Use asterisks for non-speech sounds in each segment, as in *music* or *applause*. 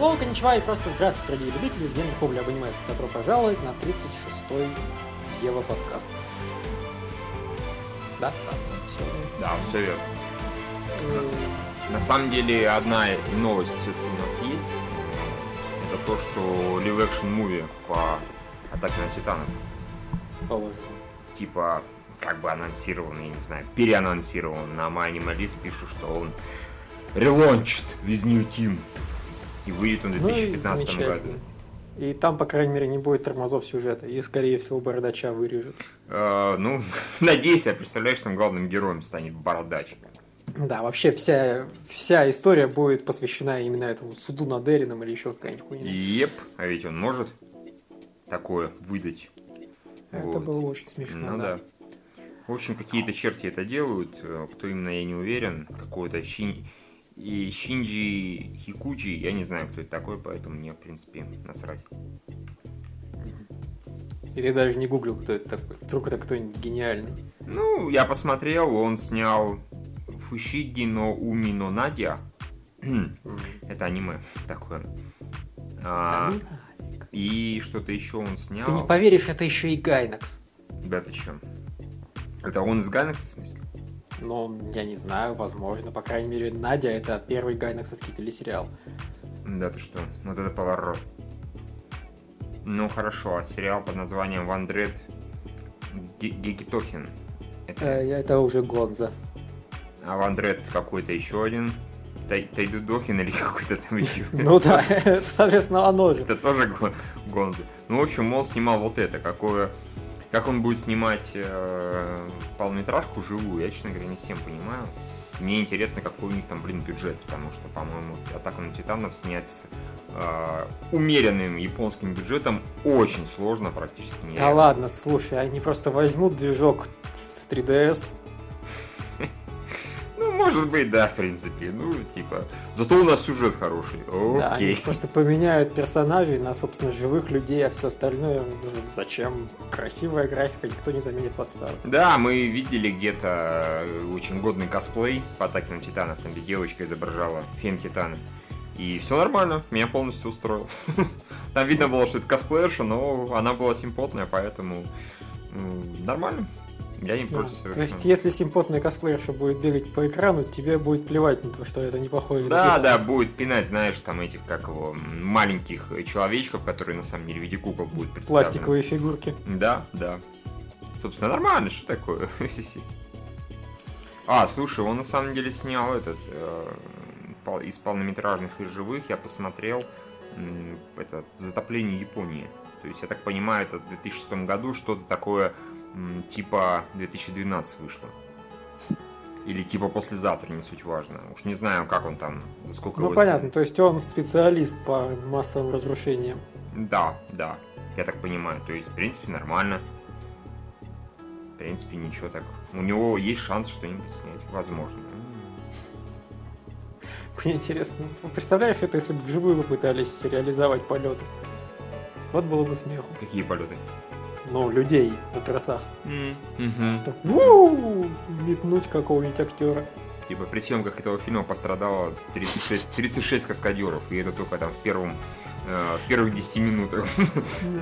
Hello, коничва и просто здравствуйте, дорогие любители Евгений Ковля обнимает. Добро пожаловать на 36-й Ева подкаст. Да, да, да, все. Да, все верно. На самом деле, одна новость все-таки у нас есть. Это то, что live action movie по Атаке на Титанов, Положим. типа, как бы анонсирован, я не знаю, переанонсирован на MyAnimalist, пишут, что он релончит with new team. И выйдет он в Ну и 2015 году. замечательно. И там, по крайней мере, не будет тормозов сюжета. И, скорее всего, бородача вырежут. Э, ну, *laughs* надеюсь, я представляю, что там главным героем станет Бородач. Да, вообще вся, вся история будет посвящена именно этому суду над Эрином или еще какая-нибудь хуйня. Еп, а ведь он может такое выдать. Это вот. было очень смешно, Ну да. да. В общем, какие-то черти это делают. э, Кто именно, я не уверен. Какой-то Щин- и Шинджи Хикучи, я не знаю, кто это такой, поэтому мне, в принципе, насрать. И ты даже не гуглил, кто это такой. Вдруг это кто-нибудь гениальный. Ну, я посмотрел, он снял Фушиги но Уми но Надя. Это аниме такое. Да А, ну да. и что-то еще он снял. Ты не поверишь, это еще и Гайнакс. Да ты чё? Это он из Ганекса, в смысле? Ну, я не знаю, возможно. По крайней мере, Надя это первый гайнаксовский телесериал. Да ты что? Вот это поворот. Ну хорошо, а сериал под названием Ван Дред Гекитохин. Это... Э, это уже Гонза. А Ван Дред какой-то еще один. Тай- Тайдудохин или какой-то там еще. *laughs* Ну да, это, *laughs* соответственно, оно же. Это тоже Го- Гонза. Ну, в общем, он снимал вот это. Какое... Как он будет снимать э, полнометражку живую, я, честно говоря, не всем понимаю. Мне интересно, какой у них там, блин, бюджет, потому что, по-моему, Атаку на Титанов снять с э, умеренным японским бюджетом очень сложно, практически Да нереально. ладно, слушай, они просто возьмут движок с 3DS. Ну, может быть, да, в принципе. Ну, типа, зато у нас сюжет хороший. Да, они Окей. просто поменяют персонажей на, собственно, живых людей, а все остальное зачем? Красивая графика, никто не заменит под старую. Да, мы видели где-то э, очень годный косплей по атаке на Титанов, там где девочка изображала фем Титана. И все нормально, меня полностью устроил. *laughs* Там видно было, что это косплеерша, но она была симпотная, поэтому м, нормально. Я не Да. против То есть, если симпотная косплеерша будет бегать по экрану, тебе будет плевать на то, что это не похоже на Да, да, будет пинать, знаешь, там этих, как его, маленьких человечков, которые на самом деле в виде кукол будут представлены. Пластиковые фигурки. Да, да. Собственно, нормально, что такое? *laughs* А, слушай, он на самом деле снял этот э, из полнометражных и живых, я посмотрел м, это затопление Японии. То есть, я так понимаю, это в 2006 году что-то такое типа 2012 вышло. Или типа послезавтра, не суть важно. Уж не знаю, как он там, за сколько Ну понятно, сняли. то есть он специалист по массовым разрушениям. Да, да, я так понимаю. То есть, в принципе, нормально. В принципе, ничего так. У него есть шанс что-нибудь снять. Возможно. Мне интересно, представляешь, это если бы вживую попытались реализовать полеты? Вот было бы смеху. Какие полеты? Ну, людей на тросах. Мгм. Так, ву, метнуть какого-нибудь актера. Типа при съемках этого фильма пострадало 36, 36 каскадеров. И это только там в первом э, в первых 10 минутах.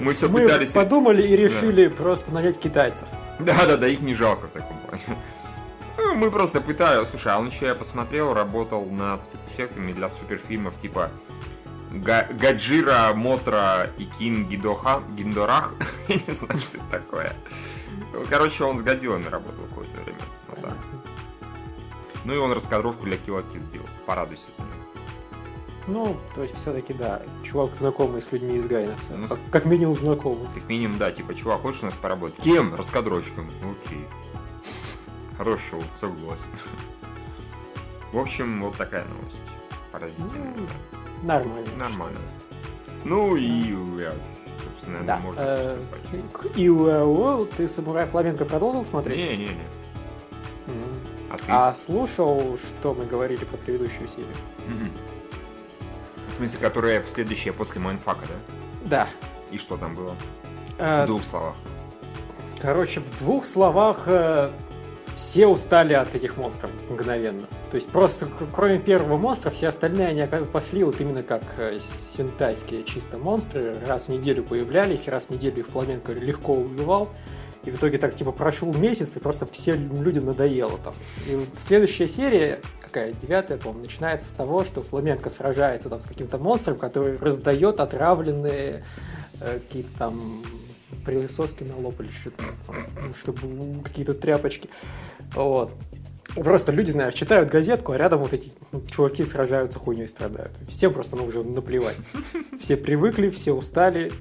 Мы все Мы пытались... подумали и решили просто нанять китайцев. Да-да-да, их не жалко в таком плане. Ну, Мы просто пытались... Слушай, а он еще, я посмотрел, работал над спецэффектами для суперфильмов типа Гаджира, Мотра и Кин Гидоха, Гиндорах. *laughs* Я не знаю, что это такое. Ну, Короче, он с Годзиллами работал какое-то время. Вот так. Ну и он раскадровку для Kill Kill делал. Порадуйся за него. Ну, то есть все-таки да, чувак знакомый с людьми из Гайнакса. Ну, как, как минимум знакомый. Как минимум, да, типа, чувак, хочешь у нас поработать? Кем? Раскадровщиком. Окей. Хорошо, согласен. *laughs* В общем, вот такая новость. Поразительная. Ну. Нормально. Нормально. Ну и, собственно, Да. можно э, к ты «Самурай Фламенко» продолжил смотреть? Не-не-не. А ты? А слушал, что мы говорили про предыдущую серию? В смысле, которая следующая после mindfuck а, да? Да. И что там было? Э, В двух словах. Короче, в двух словах, э, все устали от этих монстров мгновенно. То есть просто кроме первого монстра, все остальные они пошли вот именно как э, синтайские чисто монстры. Раз в неделю появлялись, раз в неделю их Фламенко легко убивал. И в итоге так типа прошел месяц, и просто всем людям надоело там. И вот следующая серия, какая, девятая, по-моему, начинается с того, что Фламенко сражается там с каким-то монстром, который раздает отравленные э, какие-то там присоски на лоб или что-то, чтобы какие-то тряпочки. Вот. Просто люди, знаешь, читают газетку, а рядом вот эти чуваки сражаются, хуйней страдают. Всем просто ну, уже наплевать. Все привыкли, все устали.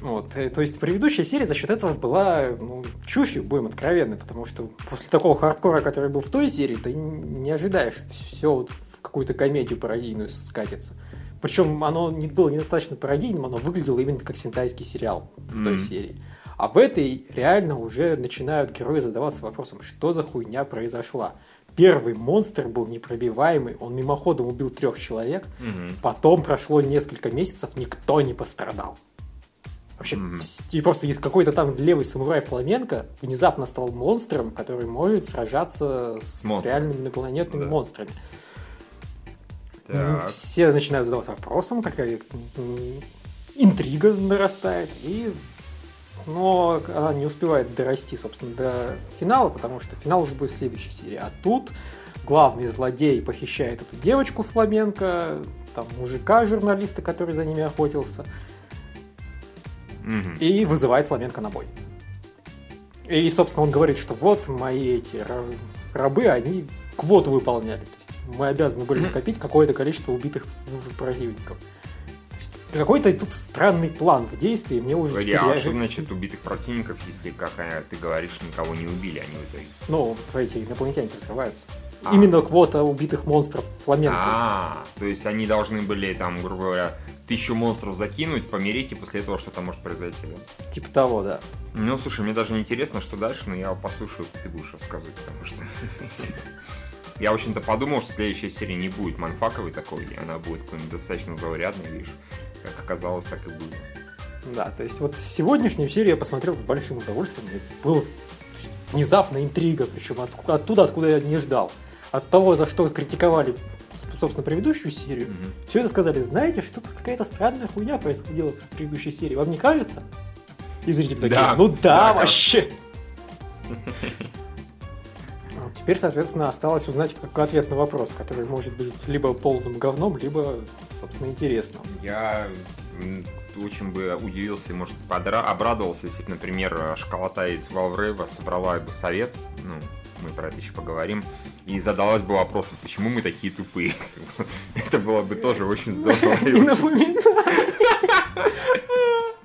Вот. Э, то есть предыдущая серия за счет этого была ну, чушью, будем откровенны, потому что после такого хардкора, который был в той серии, ты не ожидаешь все вот в какую-то комедию пародийную скатиться. Причем оно не было недостаточно пародийным, оно выглядело именно как синтайский сериал в mm-hmm. той серии. А в этой реально уже начинают герои задаваться вопросом, что за хуйня произошла. Первый монстр был непробиваемый, он мимоходом убил трех человек, mm-hmm. потом прошло несколько месяцев, никто не пострадал. Вообще, mm-hmm. и просто есть какой-то там левый самурай Фламенко внезапно стал монстром, который может сражаться с Монстр. реальными инопланетными да. монстрами. Так. Все начинают задаваться вопросом, какая интрига нарастает, и но она не успевает дорасти, собственно, до финала, потому что финал уже будет в следующей серии. А тут главный злодей похищает эту девочку Фламенко, там мужика журналиста, который за ними охотился угу. и вызывает Фламенко на бой. И, собственно, он говорит, что вот мои эти рабы, они квоту выполняли. Мы обязаны были накопить какое-то количество убитых противников. Какой-то тут странный план в действии, мне уже... Погоди, а что значит убитых противников, если, как ты говоришь, никого не убили они в итоге? Ну, эти инопланетяне взрываются. А. Именно квота убитых монстров фламенко. А, то есть они должны были, там, грубо говоря, тысячу монстров закинуть, помереть, и после этого что-то может произойти, да? Типа того, да. Ну, слушай, мне даже не интересно, что дальше, но я послушаю, ты будешь рассказывать, потому что... *laughs* Я, в общем-то, подумал, что следующая серия не будет манфаковой такой, она будет какой-нибудь достаточно заурядной, видишь. Как оказалось, так и было. Да, то есть вот сегодняшнюю серию я посмотрел с большим удовольствием. Был внезапная интрига, причем от, оттуда, откуда я не ждал. От того, за что критиковали собственно, предыдущую серию, mm-hmm. все это сказали, знаете, что-то какая-то странная хуйня происходила в предыдущей серии. Вам не кажется? И зрители такие, да. ну да, да вообще. *laughs* Теперь, соответственно, осталось узнать какой ответ на вопрос, который может быть либо полным говном, либо, собственно, интересным. Я очень бы удивился и, может, подра... обрадовался, если, например, школота из Valve собрала бы совет, ну, мы про это еще поговорим, и задалась бы вопросом, почему мы такие тупые. *laughs* Это было бы тоже очень здорово. *laughs*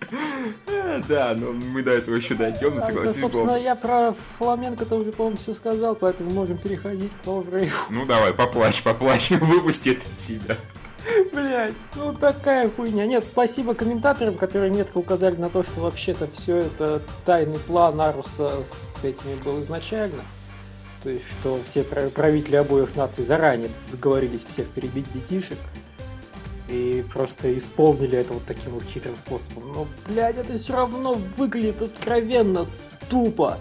Да, но мы до этого еще дойдем, но согласись. Собственно, я про фламенко-то уже, по-моему, все сказал, поэтому можем переходить к Power Ну давай, поплачь, поплачь, *laughs* выпусти это себя. Блять, ну такая хуйня. Нет, спасибо комментаторам, которые метко указали на то, что вообще-то все это тайный план Аруса с этими был изначально. То есть, что все правители обоих наций заранее договорились всех перебить детишек и просто исполнили это вот таким вот хитрым способом. Но, блядь, это все равно выглядит откровенно тупо.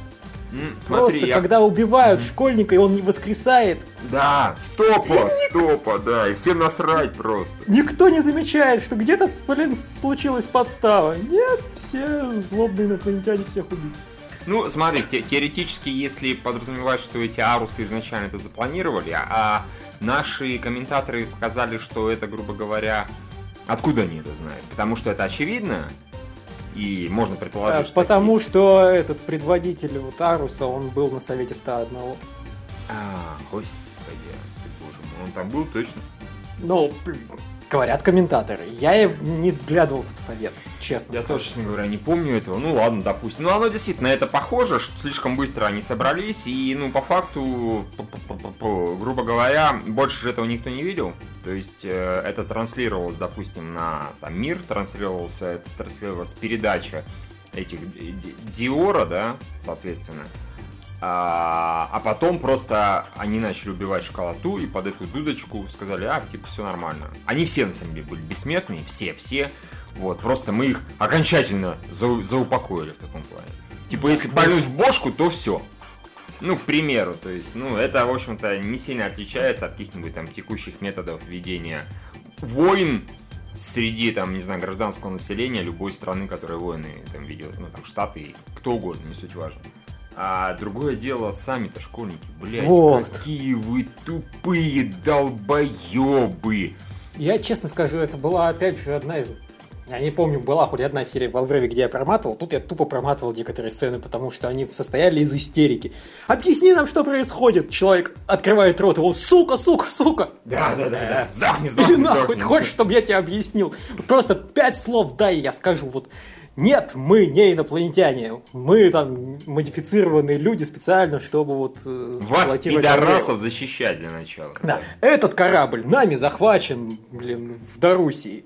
Mm, смотри, Просто я... когда убивают mm. школьника, и он не воскресает. Да, стопа, стопа, да, и всем насрать просто. Никто не замечает, что где-то, блин, случилась подстава. Нет, все злобные инопланетяне всех убили. Ну, смотри, те, теоретически, если подразумевать, что эти арусы изначально это запланировали, а наши комментаторы сказали, что это, грубо говоря, откуда они это знают? Потому что это очевидно, и можно предположить, а, что... Потому что этот предводитель вот Аруса, он был на совете 101. А, господи, ты боже мой, он там был точно? Ну, Говорят комментаторы. Я не вглядывался в совет, честно Я скажу. тоже, честно говоря, не помню этого. Ну ладно, допустим. Ну оно действительно это похоже, что слишком быстро они собрались. И, ну, по факту, грубо говоря, больше же этого никто не видел. То есть э, это транслировалось, допустим, на там, мир, транслировался, это транслировалась передача этих Диора, да, соответственно. А, а потом просто они начали убивать школоту и под эту дудочку сказали, а, типа, все нормально. Они все, на самом деле, были бессмертные, все, все. Вот, просто мы их окончательно за, заупокоили в таком плане. Типа, если пальнуть в бошку, то все. Ну, к примеру, то есть, ну, это, в общем-то, не сильно отличается от каких-нибудь там текущих методов ведения войн среди, там, не знаю, гражданского населения любой страны, которая войны там ведет, ну, там, Штаты, кто угодно, не суть важно. А другое дело, сами-то школьники, блядь, Вот. какие вы тупые долбоебы. Я честно скажу, это была опять же одна из... Я не помню, была хоть одна серия в Алвреве, где я проматывал. Тут я тупо проматывал некоторые сцены, потому что они состояли из истерики. Объясни нам, что происходит. Человек открывает рот, его сука, сука, сука. Да, да, да, да. Сдохни, Иди сдохни, нахуй, сдохни. ты хочешь, чтобы я тебе объяснил? Просто пять слов дай, я скажу. Вот нет, мы не инопланетяне. Мы там модифицированные люди специально, чтобы вот... э, Вас, пидорасов, защищать для начала. да. Этот корабль нами захвачен, блин, в Дарусии.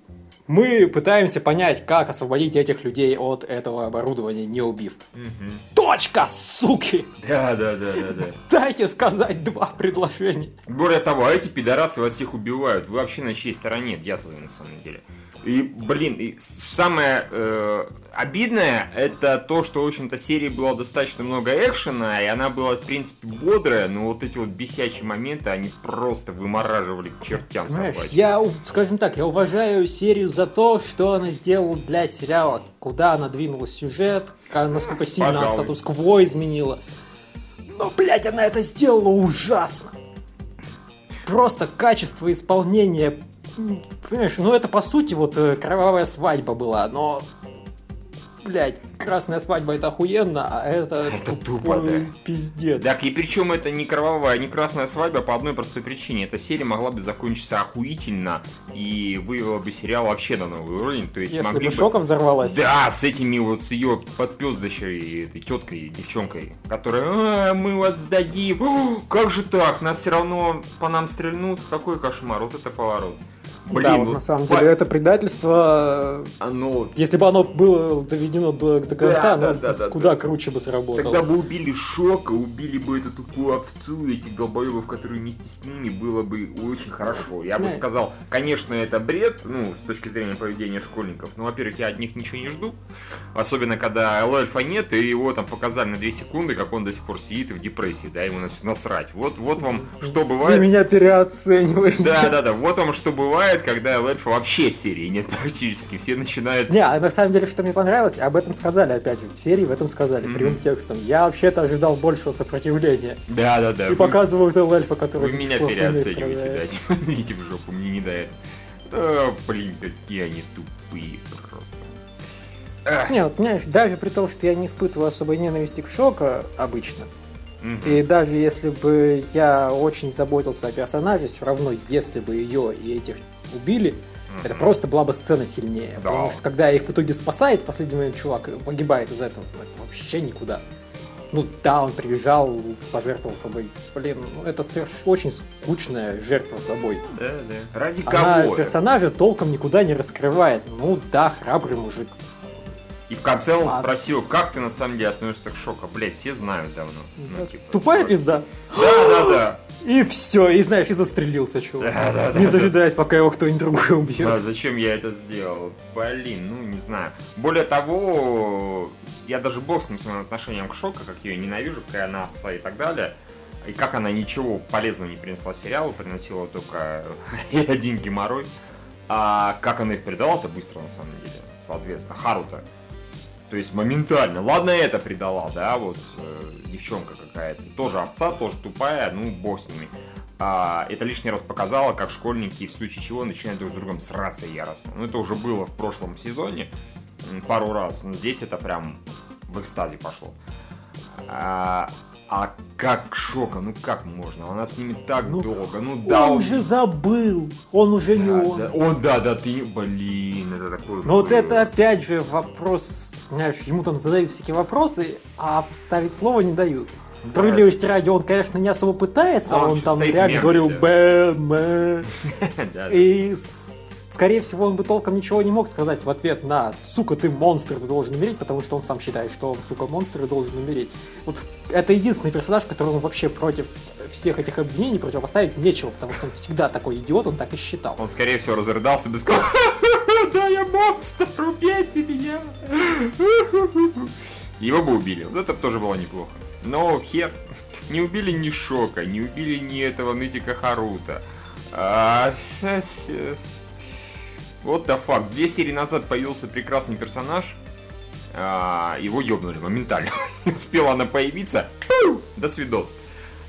Мы пытаемся понять, как освободить этих людей от этого оборудования, не убив. Мгм. Точка, суки! Да, да, да, да, да. Дайте сказать два предложения. Более того, а эти пидорасы вас всех убивают. Вы вообще на чьей стороне, дятлы, на самом деле. И, блин, и самое э, обидное, это то, что, в общем-то, серии было достаточно много экшена, и она была, в принципе, бодрая, но вот эти вот бесячие моменты, они просто вымораживали к чертям Знаешь, собачьим. я, скажем так, я уважаю серию за то, что она сделала для сериала, куда она двинула сюжет, насколько сильно она Пожалуй. статус-кво изменила. Но, блядь, она это сделала ужасно. Просто качество исполнения, понимаешь, ну это по сути вот э, кровавая свадьба была, но, блядь, красная свадьба это охуенно, а это, Это тупо, да. пиздец. Так, и причем это не кровавая, не красная свадьба по одной простой причине. Эта серия могла бы закончиться охуительно и вывела бы сериал вообще на новый уровень. То есть Если могли бы Шока взорвалась. Да, с этими вот, с ее подпездащей этой теткой, девчонкой, которая, «А, мы вас сдадим, как же так, нас все равно по нам стрельнут, какой кошмар, вот это поворот. Блин, да, вот вот на самом деле это предательство. э, Оно... Если бы оно было доведено до, до конца, Да, оно да, да, да, куда да. круче бы сработало. Тогда бы убили Шока, убили бы эту тупую овцу, этих долбоебов, которые вместе с ними, было бы очень хорошо. Я бы сказал, конечно, это бред, ну, с точки зрения поведения школьников. Ну, во-первых, я от них ничего не жду. Особенно, когда Эльфа нет, и его там показали на 2 секунды, как он до сих пор сидит и в депрессии, да, ему насрать. Вот, вот вам что Вы бывает. меня переоцениваете. Да, да, да. Вот вам что бывает, когда Эльфа вообще серии нет *laughs* практически. Все начинают. Не, а на самом деле, что мне понравилось, об этом сказали, опять же, в серии в этом сказали, Мгм. прямым текстом. Я вообще-то ожидал большего сопротивления. Да, да, да. И вы- показывают эльфа, который Вы меня переоцениваете, блядь. *laughs* Идите в жопу, мне не до этого. Да, блин, какие они тупые просто. Не, вот, понимаешь, даже при том, что я не испытываю особой ненависти к Шока обычно, и даже если бы я очень заботился о персонаже, все равно, если бы ее и этих убили, это Мгм. просто была бы сцена сильнее. Да. Потому что когда их в итоге спасает, в последний момент чувак погибает из этого. Это вообще никуда. Ну да, он прибежал, пожертвовал собой. Блин, ну это очень скучная жертва собой. Да, да. Ради Она кого? персонажа толком никуда не раскрывает. Ну да, храбрый мужик. И в конце он Ладно. спросил, как ты на самом деле относишься к шоку. Блять, все знают давно. Ну, типа, Тупая вот. пизда. Да, да, да. И все, и знаешь, и застрелился чувак. Да, да, да, не да. дожидаясь, пока его кто-нибудь другой убьет. зачем я это сделал? Блин, ну не знаю. Более того, я даже бог с ним с моим отношением к Шока, как ее ненавижу, какая она овца и так далее. И как она ничего полезного не принесла сериалу, приносила только *laughs* один геморрой. А как она их предала-то быстро, на самом деле. Соответственно, Харута. То есть моментально. Ладно, это предала, да, вот э, девчонка какая-то. Тоже овца, тоже тупая, ну бог с ними. А, это лишний раз показало, как школьники в случае чего начинают друг с другом сраться яростно. Ну, это уже было в прошлом сезоне пару раз, но здесь это прям в экстазе пошло. А, а как Шока, ну как можно? Она с ними так Ну, долго, ну да, он же забыл. Он уже не да, он. да, о, да, да, ты, не- блин, это такое Ну вот это опять же вопрос, знаешь, ему там задают всякие вопросы, а вставить слово не дают. Справедливости ради, он, конечно, не особо пытается, А он он, еще там реально говорил да. *laughs* Да, да. И, с- скорее всего, он бы толком ничего не мог сказать в ответ на «Сука, ты монстр, ты должен умереть», потому что он сам считает, что он, сука, монстр и должен умереть. Вот это единственный персонаж, которому вообще против всех этих обвинений противопоставить нечего, потому что он всегда такой идиот, он так и считал. Он, скорее всего, разрыдался без *laughs* сказал, да, я монстр, убейте меня. Его бы убили. Вот это тоже было неплохо. Но хер. Не убили ни Шока, не убили ни этого Нытика Харута. А, вот да факт. Две серии назад появился прекрасный персонаж. А, его ёбнули моментально. *laughs* Не успела она появиться. До свидос.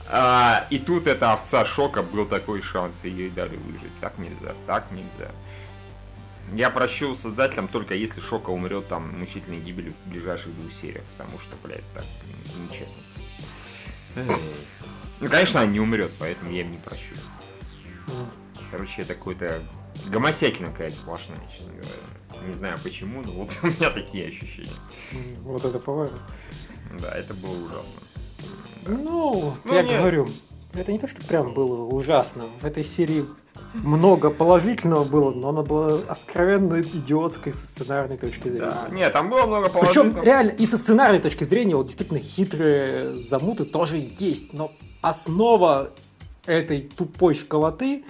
А, и тут эта овца шока был такой шанс, и ей дали выжить. Так нельзя, так нельзя. Я прощу создателям только если Шока умрет там мучительной гибелью в ближайших двух сериях, потому что, блядь, так нечестно. Ну, конечно, она не умрет, поэтому я им не прощу. Короче, это какой-то гомосекина какая-то сплошная, честно говоря. Не знаю почему, но вот *laughs* у меня такие ощущения. Вот это поворот. Да, это было ужасно. Ну, ну я нет. говорю, это не то, что прям было ужасно. В этой серии много положительного было, но она была откровенно идиотской со сценарной точки зрения. Да. Нет, там было много положительного. Причем реально и со сценарной точки зрения вот действительно хитрые замуты тоже есть, но основа этой тупой школоты,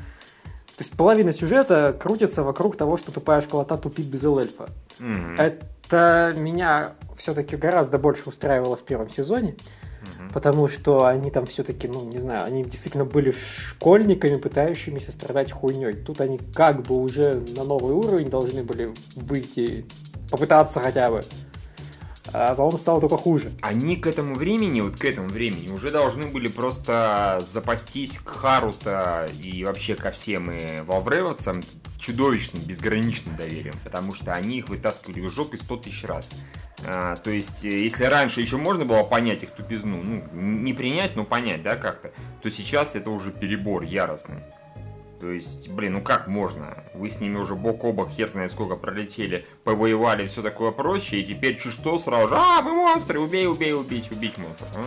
то есть половина сюжета крутится вокруг того, что тупая школота тупит без эльфа. Mm-hmm. Это меня все-таки гораздо больше устраивало в первом сезоне потому что они там все-таки, ну, не знаю, они действительно были школьниками, пытающимися страдать хуйней. Тут они как бы уже на новый уровень должны были выйти, попытаться хотя бы. А, по-моему, стало только хуже. Они к этому времени, вот к этому времени, уже должны были просто запастись к Харута и вообще ко всем и Валвревовцам чудовищным, безграничным доверием, потому что они их вытаскивали в жопы сто тысяч раз. А, то есть, э, если раньше еще можно было понять их тупизну, ну, не принять, но понять, да, как-то, то сейчас это уже перебор яростный. То есть, блин, ну как можно? Вы с ними уже бок о бок, хер знает сколько пролетели, повоевали, все такое прочее, и теперь чуть что сразу же, а, вы монстры, убей, убей, убить, убить монстров. А?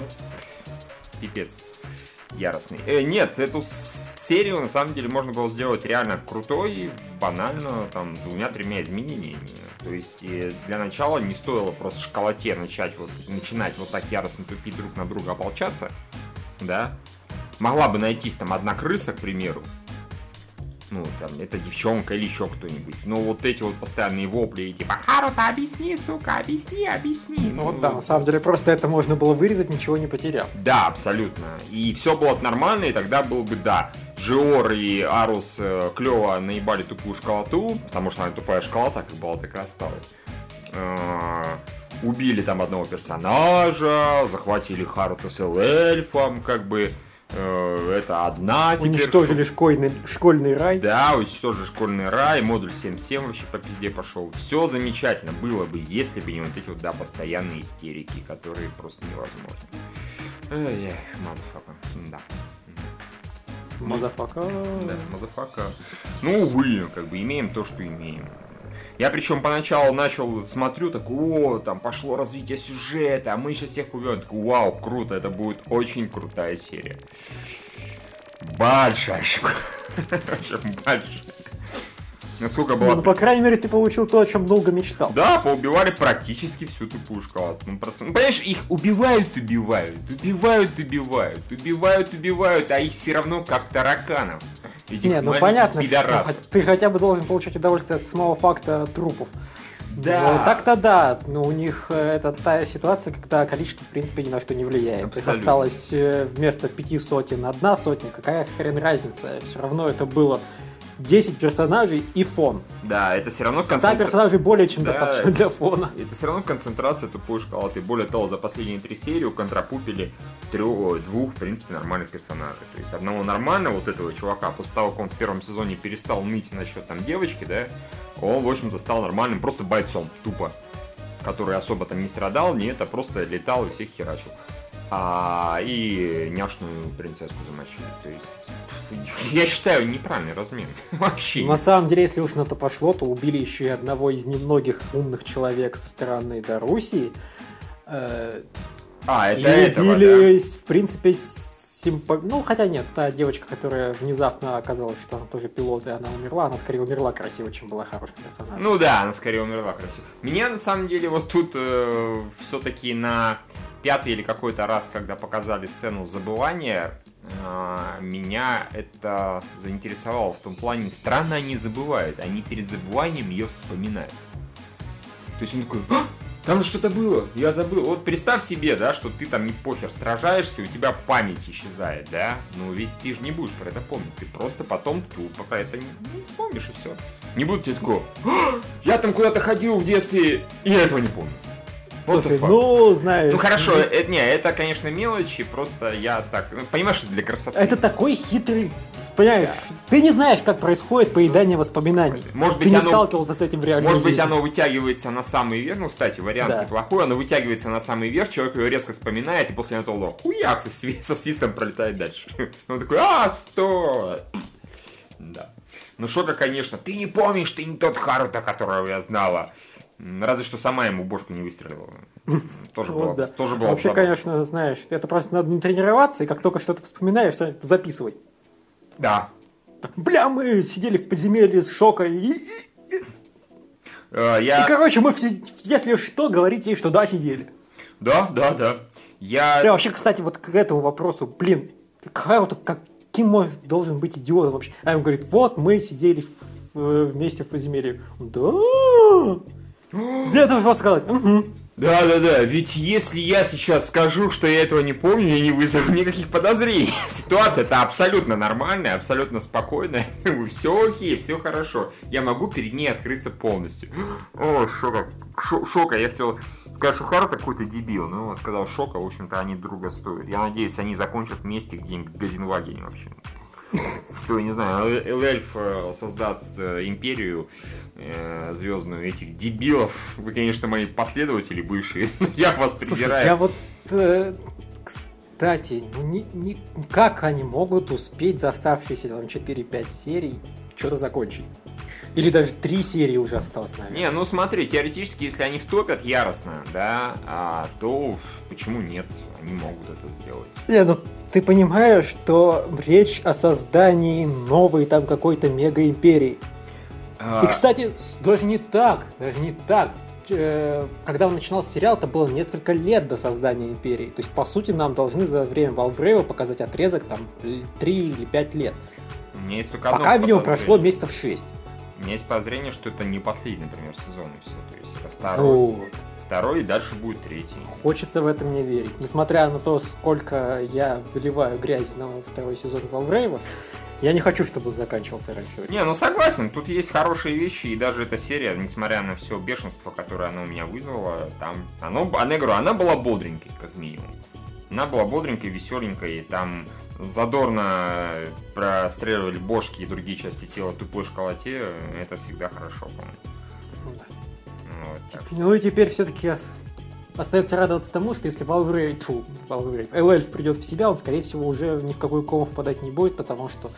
Пипец яростный. Э, нет, эту серию на самом деле можно было сделать реально крутой, банально, там, двумя-тремя изменениями. То есть э, для начала не стоило просто школоте начать вот, начинать вот так яростно тупить друг на друга ополчаться, да. Могла бы найтись там одна крыса, к примеру, ну, там, это девчонка или еще кто-нибудь. Но вот эти вот постоянные вопли, типа, Харута, объясни, сука, объясни, объясни. Ну, ну вот да, на самом деле просто это можно было вырезать, ничего не потеряв. Да, абсолютно. И все было нормально, и тогда был бы, да, Жиор и Арус э, клево наебали тупую школоту, потому что она тупая школота, как была, так и осталась. Э, убили там одного персонажа, захватили Харута с эльфом, как бы это одна теперь... Уничтожили школьный, школьный рай. Да, уничтожили школьный рай, модуль 7.7 вообще по пизде пошел. Все замечательно было бы, если бы не вот эти вот, да, постоянные истерики, которые просто невозможны. Эх, мазафака, да. Мазафака. Да, мазафака. Ну, увы, как бы имеем то, что имеем. Я причем поначалу начал, смотрю, так, о, там пошло развитие сюжета, а мы сейчас всех убьем. Так, вау, круто, это будет очень крутая серия. Большая *laughs* Большая. Насколько было... Ну, по крайней мере, ты получил то, о чем долго мечтал. Да, поубивали практически всю тупую школу. Ну, процент... ну, понимаешь, их убивают, убивают, убивают, убивают, убивают, убивают, а их все равно как тараканов. Этих Не, ну понятно, что ты хотя бы должен получать удовольствие от самого факта трупов. Да. Ну, так-то да. Но у них э, это та ситуация, когда количество, в принципе, ни на что не влияет. Абсолютно. То есть осталось э, вместо пяти сотен одна сотня. Какая хрен разница? Все равно это было 10 персонажей и фон. Да, это все равно концентрация. персонажей более чем да, достаточно для фона. Это все равно концентрация тупой шкалаты. Более того, за последние три серии контрапупили трех, двух, в принципе, нормальных персонажей. То есть одного нормального вот этого чувака, после того, как он в первом сезоне перестал ныть насчет там девочки, да, он, в общем-то, стал нормальным просто бойцом, тупо. Который особо там не страдал, не это, просто летал и всех херачил. А, и няшную принцесску замочили. То есть, я считаю, неправильный размен. *laughs* Вообще. На самом деле, если уж на то пошло, то убили еще и одного из немногих умных человек со стороны Доруссии. Э, а, это и этого, убили, да? в принципе, симпо... Ну, хотя нет, та девочка, которая внезапно оказалась, что она тоже пилот, и она умерла, она скорее умерла красиво, чем была хорошим персонажем. Ну да, она скорее умерла красиво. Меня, на самом деле, вот тут э, все-таки на пятый или какой-то раз, когда показали сцену забывания, а, меня это заинтересовало в том плане, странно они забывают, они перед забыванием ее вспоминают. То есть он такой, а, Там же что-то было, я забыл. Вот представь себе, да, что ты там не похер сражаешься, у тебя память исчезает, да? Ну ведь ты же не будешь про это помнить, ты просто потом тупо про это не, не вспомнишь и все. Не будет тебе такого, «А, я там куда-то ходил в детстве, и я этого не помню. Слушай, ну, знаешь... Ну хорошо, это, не, это, конечно, мелочи, просто я так, ну, понимаешь, что для красоты. Это такой хитрый, понимаешь, ты не знаешь, как происходит поедание воспоминаний. Может ты быть, не оно- сталкивался с этим в реальной Может быть, жизни. оно вытягивается на самый верх, ну, кстати, вариант Да. неплохой, оно вытягивается на самый верх, человек его резко вспоминает, и после этого хуяк со, сви- *laughs* со свистом пролетает дальше. *laughs* Он такой, а, стой! Да. Ну, Шока, конечно, ты не помнишь, ты не тот Харута, которого я знала. Разве что сама ему бошку не выстрелила. Тоже Вот было, да. тоже было Вообще, забавно. конечно, знаешь, это просто надо натренироваться, и как только что-то вспоминаешь, это записывать. Да. Бля, мы сидели в подземелье с шока, и, и- Э, и, Я... короче, мы все, если что, говорить ей, что да, сидели. Да, да, да. Я... Бля, вообще, кстати, вот к этому вопросу, блин, Харуто каким может, должен быть идиотом вообще? А ему говорит, вот, мы сидели в- в- вместе в подземелье. Да. Я должен просто сказать. Да, да, да. Ведь если я сейчас скажу, что я этого не помню, я не вызову никаких подозрений. *laughs* Ситуация это абсолютно нормальная, абсолютно спокойная. *laughs* Все окей, все хорошо. Я могу перед ней открыться полностью. О, шока. Шо- шока. Я хотел сказать, что Харуто какой-то дебил, но он сказал шока. В общем-то, они друга стоят. Я надеюсь, они закончат вместе где-нибудь в Газенвагене вообще. Что, не знаю, Эл- Эльф э, создаст э, империю э, звездную этих дебилов. Вы, конечно, мои последователи бывшие, я вас Слушай, я вот, э, кстати, ну, ни- ни- как они могут успеть за оставшиеся там 4-5 серий что-то закончить? Или даже 3 серии уже осталось, наверное. Не, ну смотри, теоретически, если они втопят яростно, да, а, то уж почему нет? Они могут это сделать. Не, ну ты понимаешь, что речь о создании новой там какой-то мега-империи. А, И, кстати, даже не так, даже не так. Э, Когда он начинался сериал, это было несколько лет до создания империи. То есть, по сути, нам должны за время Валврейва показать отрезок там 3 или 5 лет. меня есть только Пока, видимо, прошло месяцев 6. Меня есть подозрение, что это не последний, например, сезон и все. То есть это второй, Вот. второй и дальше будет третий. Хочется в этом не верить. Несмотря на то, сколько я выливаю грязи на второй сезон Валврейва, я не хочу, чтобы он заканчивался раньше. Не, ну согласен, тут есть хорошие вещи, и даже эта серия, несмотря на все бешенство, которое она у меня вызвала, там, оно, она, я говорю, она была бодренькой, как минимум. Она была бодренькой, веселенькой, и там задорно простреливали бошки и другие части тела тупой школоте, это всегда хорошо, по-моему. Да. Вот, так что- Ну и теперь все-таки остается радоваться тому, что если Валврейв, фу, придет в себя, он, скорее всего, уже ни в какой ком впадать не будет, потому что,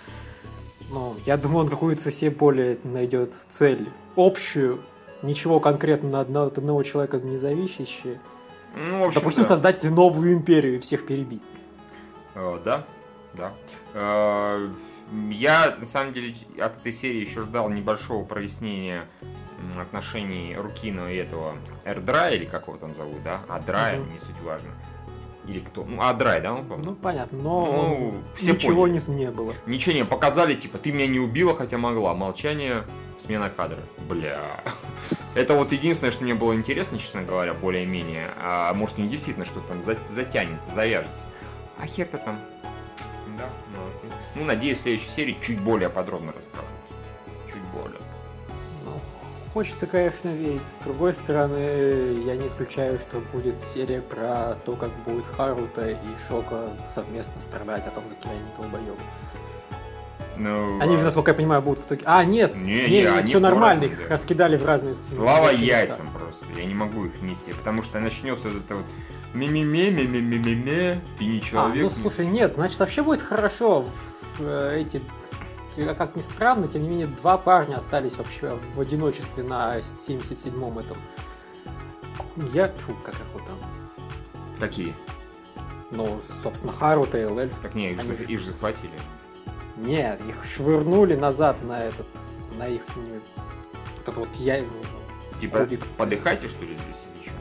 ну, я думаю, он какую-то себе более найдет цель общую, ничего конкретно на одного, от одного человека не зависящее. Ну, Допустим, да. создать новую империю и всех перебить. Э, Да, да. Э, Я, на самом деле, от этой серии еще ждал небольшого прояснения отношений Рукина и этого Эрдрая, или как его там зовут, да? Адрая, Мгм. не суть важно. Или кто? Ну, Адрай, да, он? Ну, понятно, но Ну, все ничего не, поняли. не было. Ничего не показали, типа, ты меня не убила, хотя могла. Молчание, смена кадра. Бля. *laughs* Это вот единственное, что мне было интересно, честно говоря, более-менее. А может, не действительно что-то там за- затянется, завяжется. А хер-то там. Да, молодцы. Ну, надеюсь, в следующей серии чуть более подробно расскажут. Чуть более. Ну, хочется, конечно, верить. С другой стороны, я не исключаю, что будет серия про то, как будет Харута и Шока совместно страдать о том, какие они долбоебы. Ну, Они а, же, насколько я понимаю, будут в итоге... А, нет, Не, не, не, все нормально, их да. раскидали в разные... Слава рабочие места. яйцам просто. Я не могу их вместе, потому что начнется вот это вот ми-ми-ми, ми-ми-ми-ми, ты не А, человек. ну слушай, нет, значит вообще будет хорошо. Э, Эти, те- как ни странно, тем не менее, два парня остались вообще в одиночестве на 77-м этом. Я, фу, как его там. Какие? Ну, собственно, Харута и Эльф. Так не, их, Они их же захватили. Нет, их швырнули назад на этот, на их, не- вот это вот я, Типа, Кубик. подыхайте, что ли, здесь что?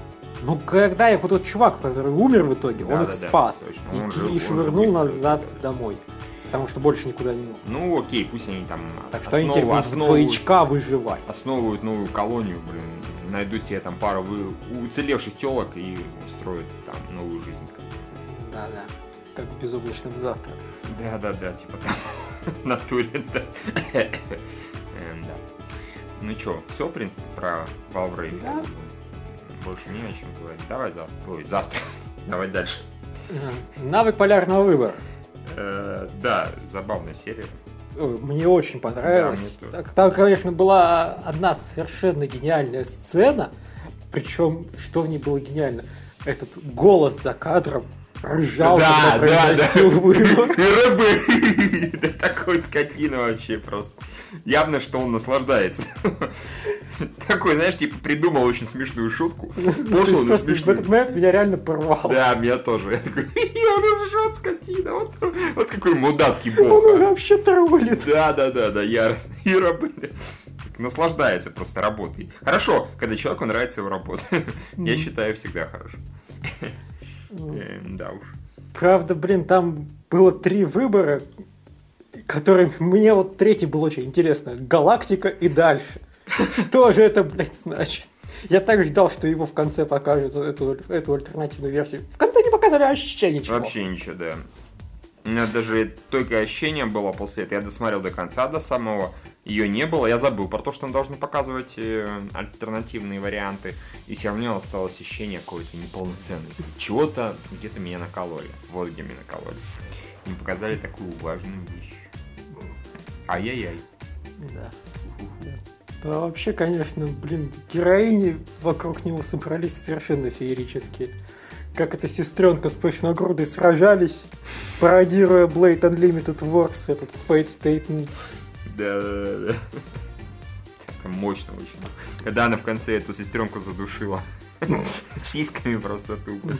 ну когда их вот тот чувак, который умер в итоге, он их Да-да-да, спас точно. и, Он и же- швырнул назад делает. домой. Потому что больше никуда не могут. Ну окей, пусть они там Так что они теперь будут двоечка выживать. Основывают новую колонию, блин. Найдут себе там пару вы... уцелевших телок и устроят там новую жизнь. Да-да. Как в безоблачном завтра. Да-да-да, типа там *laughs* натуре, да. Эм, да. Ну чё, все, в принципе, про Valve Да. Больше не о чем говорить. Давай завтра. Ой, завтра. *laughs* Давай дальше. Навык полярного выбора. Э, Да, забавная серия. Мне очень понравилось. Да, мне Там, конечно, была одна совершенно гениальная сцена. Причем, что в ней было гениально? Этот голос за кадром ржал, Да, когда да, да. выбор. *laughs* И рыбы. *laughs* Такой скотина вообще просто. Явно, что он наслаждается. *laughs* Такой, знаешь, типа придумал очень смешную шутку. Есть Пошло, но просто в смешную. этот момент меня реально порвало. Да, меня тоже. Я такой, «И он ржет, скотина. Вот, вот какой мудацкий Он бог. уже а». вообще троллит. Да, да, да, да, яростно. И рабы. Наслаждается просто работой. Хорошо, когда человеку нравится его работа. Я считаю, всегда хорошо. Эм, Да уж. Правда, блин, там было три выбора, которые мне вот третий был очень интересно. Галактика и дальше. *laughs* Что же это, блядь, значит? Я так ждал, что его в конце покажут, эту, эту альтернативную версию. В конце не показали вообще ничего. Вообще ничего, да. У меня даже только ощущение было после этого. Я досмотрел до конца, до самого. Ее не было. Я забыл про то, что там должны показывать э, альтернативные варианты. И все равно осталось ощущение какой-то неполноценности. Чего-то где-то меня накололи. Вот где меня накололи. Не показали такую важную вещь. Ай-яй-яй. Да. Да, вообще, конечно, блин, героини вокруг него собрались совершенно феерические. Как эта сестренка с пышногрудой сражались, пародируя Blade Unlimited Works, этот Fate State Да, да, да, да. Это мощно очень. Когда она в конце эту сестренку задушила. *laughs* Сиськами просто тупо.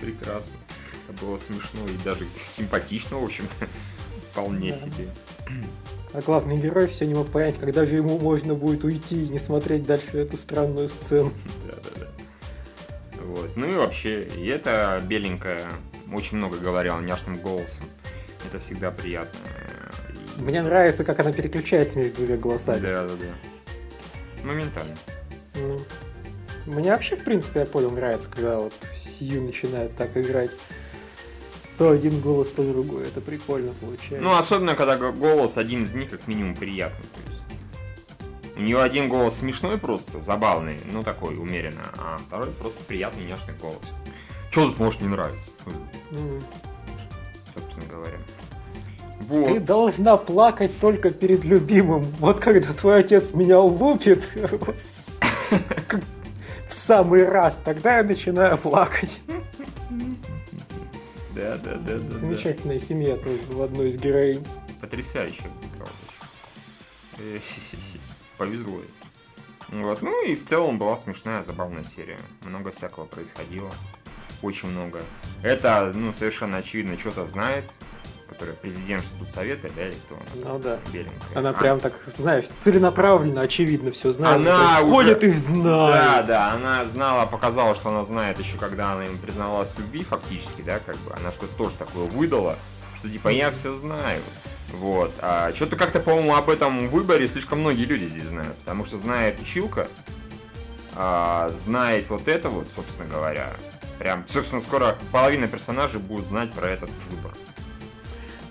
Прекрасно. Это было смешно и даже симпатично, в общем-то. Вполне Да. себе. А главный герой все не мог понять, когда же ему можно будет уйти и не смотреть дальше эту странную сцену. Да, да, да. Вот. Ну и вообще, и эта беленькая очень много говорила няшным голосом. Это всегда приятно. Мне нравится, как она переключается между двумя голосами. Да, да, да. Моментально. Ну, Мне вообще, в принципе, я понял, нравится, когда вот Сью начинает так играть. То один голос, то другой. Это прикольно получается. Ну, особенно, когда голос один из них как минимум приятный. То есть. У нее один голос смешной просто, забавный, ну такой, умеренно, а второй просто приятный, няшный голос. Что тут может не нравиться? М. Собственно говоря. Ты Вот. должна плакать только перед любимым. Вот когда твой отец меня лупит в самый раз, тогда я начинаю плакать. Да, да, да, да. Замечательная семья тоже в одной из героинь. Потрясающе, я бы сказал. *laughs* Повезло. Вот. Ну и в целом была смешная, забавная серия. Много всякого происходило. Очень много. Это, ну, совершенно очевидно, что-то знает, которая президент совета, да, или кто она? Ну да. Беленькая. Она А, прям так, знаешь, целенаправленно, очевидно все знает. Она уже- Ходит и Да, знает. да, она знала, показала, что она знает еще когда она им признавалась в любви, фактически, да, как бы, она что-то тоже такое выдала, что типа я все знаю. Вот. А что-то как-то, по-моему, об этом выборе слишком многие люди здесь знают. Потому что знает Училка, а, знает вот это вот, собственно говоря. Прям, собственно, скоро половина персонажей будут знать про этот выбор.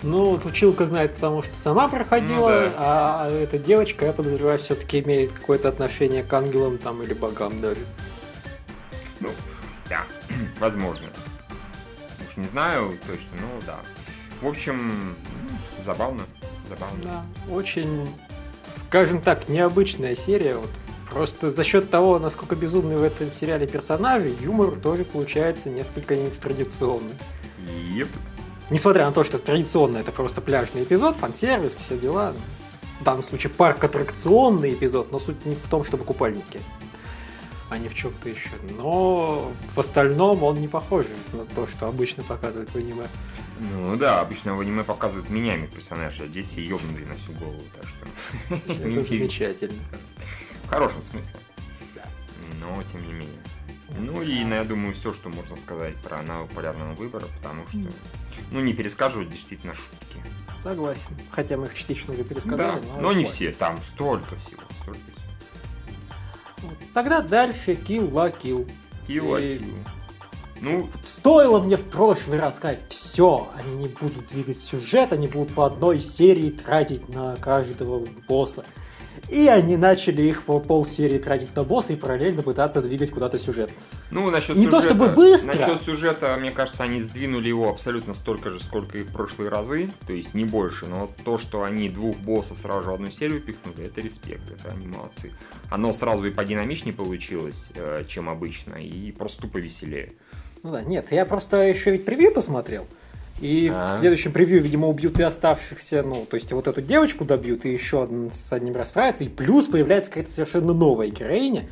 Ну, вот училка знает, потому что сама проходила, Ну да. а эта девочка, я подозреваю, все-таки имеет какое-то отношение к ангелам там или богам даже. Ну, да, *clears throat* возможно. Уж не знаю точно, ну да. В общем, забавно. Забавно. Да, очень, скажем так, необычная серия. Вот. Просто за счет того, насколько безумный в этом сериале персонажи, юмор тоже получается несколько нетрадиционный. Еп. Несмотря на то, что традиционно это просто пляжный эпизод, фан-сервис, все дела. В данном случае парк-аттракционный эпизод, но суть не в том, чтобы купальники, а не в чем-то еще. Но в остальном он не похож на то, что обычно показывают в аниме. Ну да, обычно в аниме показывают меняемых персонажей, а здесь все ёбнутые на всю голову, так что... Это *laughs* замечательно. В хорошем смысле. Но тем не менее. Ну и, ну, я думаю, все, что можно сказать про навык полярного выбора, потому что Ну, не пересказывают действительно шутки. Согласен. Хотя мы их частично уже пересказали. Да, но, не все, там столько всего, столько всего. Тогда дальше Kill la Kill. Kill la И- Kill. Ну, Стоило мне в прошлый раз сказать, все, они не будут двигать сюжет, они будут по одной серии тратить на каждого босса. И они начали их по полсерии тратить на босса и параллельно пытаться двигать куда-то сюжет. ну, насчет Не то сюжета, чтобы быстро. Насчет сюжета, мне кажется, они сдвинули его абсолютно столько же, сколько и в прошлые разы. То есть не больше. Но то, что они двух боссов сразу же в одну серию пихнули, это респект. Это они молодцы. Оно сразу и подинамичнее получилось, э, чем обычно, и просто тупо веселее. Ну да, нет, я просто еще ведь превью посмотрел. И А. в следующем превью, видимо, убьют и оставшихся, ну, то есть вот эту девочку добьют, и еще с одним расправятся, и плюс появляется какая-то совершенно новая героиня,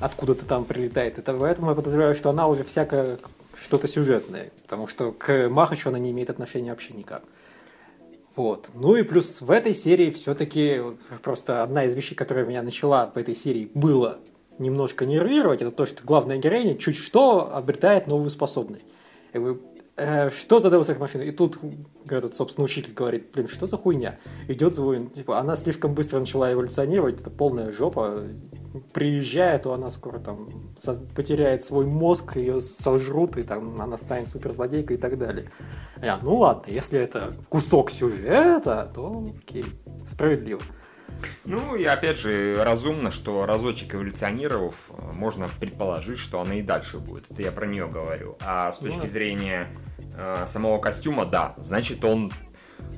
откуда-то там прилетает. Это поэтому я подозреваю, что она уже всякое что-то сюжетное, потому что к Махачу она не имеет отношения вообще никак. Вот. Ну и плюс в этой серии все-таки просто одна из вещей, которая меня начала в этой серии, было немножко нервировать, это то, что главная героиня чуть что обретает новую способность. Я говорю, «Э, что за Deus Ex Machina? И тут этот, собственно, учитель говорит, блин, что за хуйня? Идет звон, типа, она слишком быстро начала эволюционировать, это полная жопа. Приезжает, то она скоро там потеряет свой мозг, ее сожрут, и там она станет суперзлодейкой и так далее. Я, ну ладно, если это кусок сюжета, то окей, справедливо. Ну и опять же, разумно, что разочек эволюционировав, э, можно предположить, что она и дальше будет. Это я про нее говорю. А с Ну точки да. зрения э, самого костюма, да, значит он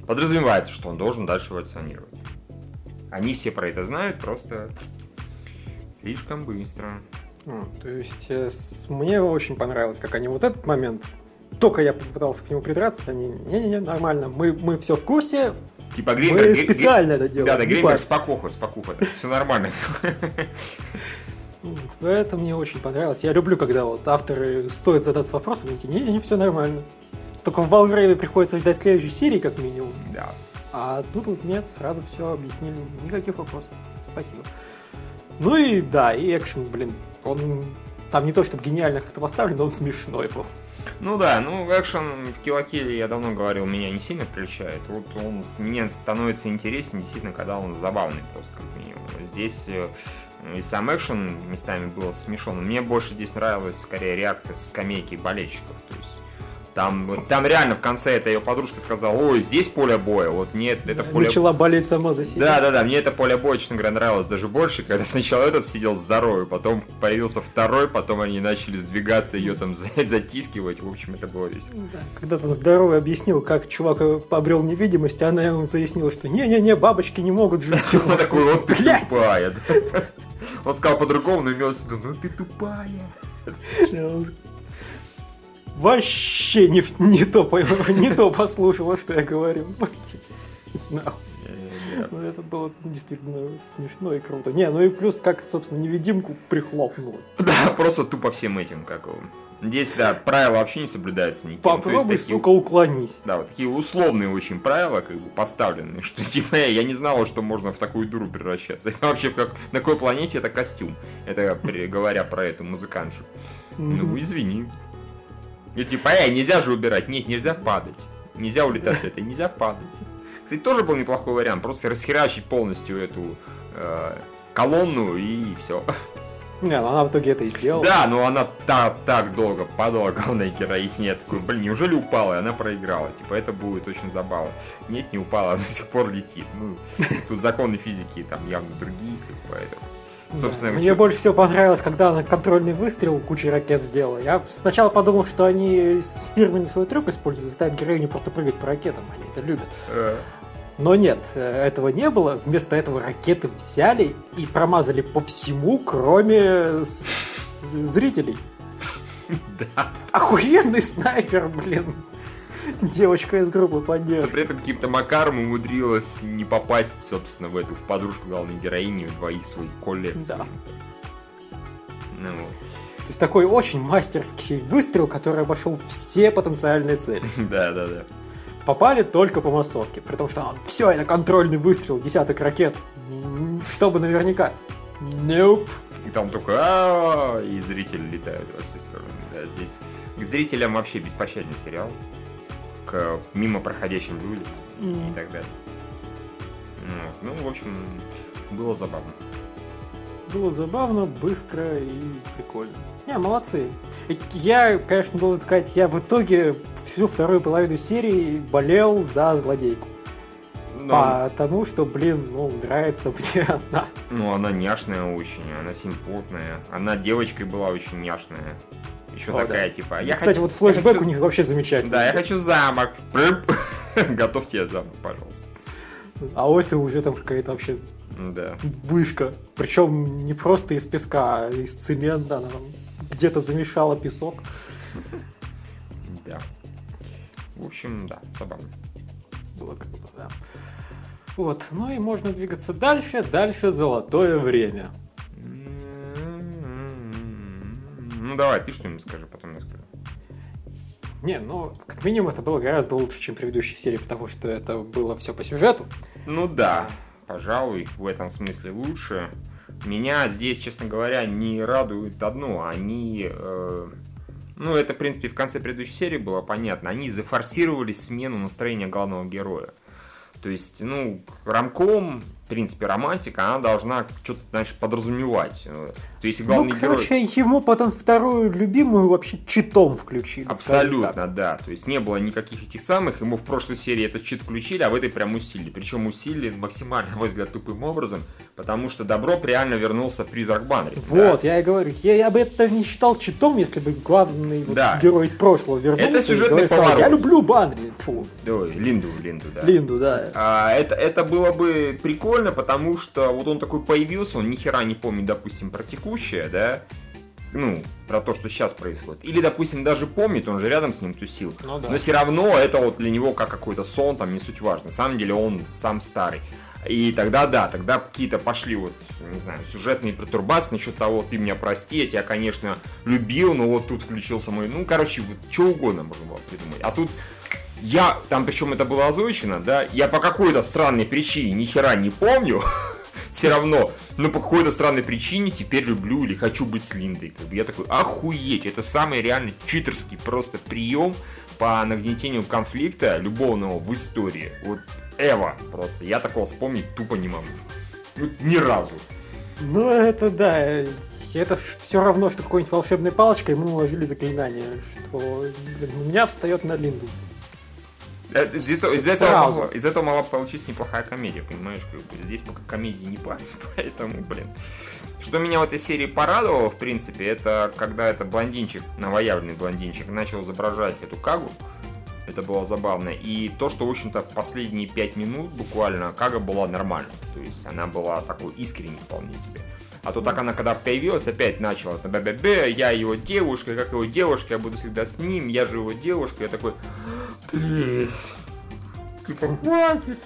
подразумевается, что он должен дальше эволюционировать. Они все про это знают, просто слишком быстро. М, То есть э, с- мне очень понравилось, как они вот этот момент, только я попытался к нему придраться, они, не-не-не, нормально, мы, мы все в курсе, Типа Гримберг... мы специально это делаем. Да, да, не парься. спокуха, спокуха, все нормально. Это мне очень понравилось. Я люблю, когда вот авторы стоит задаться вопросом, и такие, не-не, все нормально. Только в Valve приходится ждать следующей серии, как минимум. Да. А тут вот нет, сразу все объяснили, никаких вопросов. Спасибо. Ну и да, и экшен, блин, он там не то чтобы гениально как-то поставлен, но он смешной был. Ну да, ну экшен в Киллакилле, я давно говорил, меня не сильно включает. Вот он с- мне становится интересен действительно, когда он забавный просто, как минимум. Здесь э, и сам экшен местами был смешон. Мне больше здесь нравилась скорее реакция со скамейки болельщиков. То есть там, вот там реально в конце эта ее подружка сказала, ой, здесь поле боя. Вот нет, это поле Начала болеть сама за себя. да, да, да, мне это поле боя, честно говоря, нравилось даже больше, когда сначала этот сидел здоровый, потом появился второй, потом они начали сдвигаться, ее там за- *laughs* затискивать, в общем, это было весело. Да, Когда там здоровый объяснил, как чувак э, обрел невидимость, она ему заяснила, что не-не-не, бабочки не могут жить. *laughs* Он такой, вот ты тупая. да. *laughs* Он сказал по-другому, но имел в виду, ну ты тупая. Вообще не, не, то, *laughs* не то послушала, что я *laughs* нахуй. Ну, это было действительно смешно и круто. Не, ну и плюс, как, собственно, невидимку прихлопнуло. *laughs* Да, просто тупо всем этим, как его. Здесь, да, правила вообще не соблюдаются никаким. То есть Попробуй, такие- сука, уклонись. Да, вот такие условные очень правила, как бы поставленные, что типа «Эй, я не знала, что можно в такую дуру превращаться. Это вообще в как, на какой планете это костюм? Это говоря про эту музыкантшу. Ну, извини. И типа, эй, нельзя же убирать. Нет, нельзя падать. Нельзя улетать с этой, нельзя падать. Кстати, тоже был неплохой вариант. Просто расхерачить полностью эту э, колонну и все. Не, ну она в итоге это и сделала. Да, но она так, так долго падала, главная героиня. Я такой, блин, неужели упала? И она проиграла. Типа, это будет очень забавно. Нет, не упала, *laughs* она до сих пор летит. Ну, тут законы физики там явно другие, как поэтому. Да. Собственно, Мне всё- больше всего понравилось, когда она контрольный выстрел кучей ракет сделала. Я сначала подумал, что они фирменный свой трюк используют, заставят героиню просто прыгать по ракетам, они это любят. э, Но нет, э, этого не было. Вместо этого ракеты взяли и промазали по всему, кроме зрителей. *laughs* Да. Охуенный снайпер, блин. *laughs* Девочка из группы Но поддержки. при этом каким-то макаром умудрилась не попасть, собственно, в эту, в подружку главной героини, в двоих своих коллег. Да. Ну вот. То есть такой очень мастерский выстрел, который обошел все потенциальные цели. *laughs* Да, да, да. Попали только по массовке. При том, что все, это контрольный выстрел, десяток ракет. Чтобы наверняка. Nope. И там только а и зрители летают во все стороны. Да, здесь к зрителям вообще беспощадный сериал. К мимо проходящим людям mm. и так далее. Ну, ну, в общем, было забавно. Было забавно, быстро и прикольно. Не, молодцы. Я, конечно, должен сказать, я в итоге всю вторую половину серии болел за злодейку. Но... Потому что, блин, ну, нравится *laughs* мне она. Ну, она няшная очень, она симпотная. Она девочкой была очень няшная. Еще О, такая, да. типа... Я Кстати, хочу, вот флешбэк хочу... у них вообще замечательный. Да, я хочу замок. *laughs* Готовьте замок, пожалуйста. А у этой уже там какая-то вообще да. вышка. Причем не просто из песка, а из цемента. Она где-то замешала песок. Да. В общем, да, забавно. Было круто, да. Вот, ну и можно двигаться дальше. Дальше золотое время. Ну давай, ты что-нибудь скажи, потом я скажу. Не, ну, как минимум, это было гораздо лучше, чем предыдущая серия, потому что это было все по сюжету. Ну да, пожалуй, в этом смысле лучше. Меня здесь, честно говоря, не радует одно. Они... Э, ну, это, в принципе, в конце предыдущей серии было понятно. Они зафорсировали смену настроения главного героя. То есть, ну, рамком в принципе, романтика, она должна что-то, значит, подразумевать. То есть, главный ну, короче, герой... ему потом вторую любимую вообще читом включили. Абсолютно, да. То есть, не было никаких этих самых, ему в прошлой серии этот чит включили, а в этой прям усилили. Причем усилили максимально, на мой взгляд, тупым образом, потому что Добро реально вернулся призрак Банри. Вот, да? я и говорю, я, я бы это не считал читом, если бы главный вот, да. герой из прошлого вернулся. Это сюжетный поворот. Сказал, я люблю Банри. Фу. Ой, Линду, Линду, да. Линду, да. А, это, это было бы прикольно прикольно, потому что вот он такой появился, он ни хера не помнит, допустим, про текущее, да, ну, про то, что сейчас происходит. Или, допустим, даже помнит, он же рядом с ним тусил. Ну, да. Но все равно это вот для него как какой-то сон, там, не суть важно. На самом деле он сам старый. И тогда, да, тогда какие-то пошли вот, не знаю, сюжетные пертурбации насчет того, ты меня прости, я тебя, конечно, любил, но вот тут включился мой, ну, короче, вот что угодно можно было придумать. А тут я, там причем это было озвучено, да, я по какой-то странной причине ни хера не помню, *laughs* все равно, но по какой-то странной причине теперь люблю или хочу быть с Линдой. Как бы я такой, охуеть, это самый реально читерский просто прием по нагнетению конфликта любовного в истории. Вот Эва просто, я такого вспомнить тупо не могу. Вот ни разу. Ну, это да, это все равно, что какой-нибудь волшебной палочкой мы наложили заклинание, что блин, у меня встает на Линду. Из, из, этого, из этого могла получиться неплохая комедия, понимаешь? Как бы. Здесь пока комедии не пахнет, *laughs* поэтому, блин. Что меня в этой серии порадовало, в принципе, это когда этот блондинчик, новоявленный блондинчик, начал изображать эту Кагу. Это было забавно. И то, что, в общем-то, последние пять минут буквально Кага была нормальной. То есть она была такой искренней вполне себе. А то так она, когда появилась, опять начала б б б я его девушка, как его девушка, я буду всегда с ним, я же его девушка. Я такой, Плиз. Типа, хватит.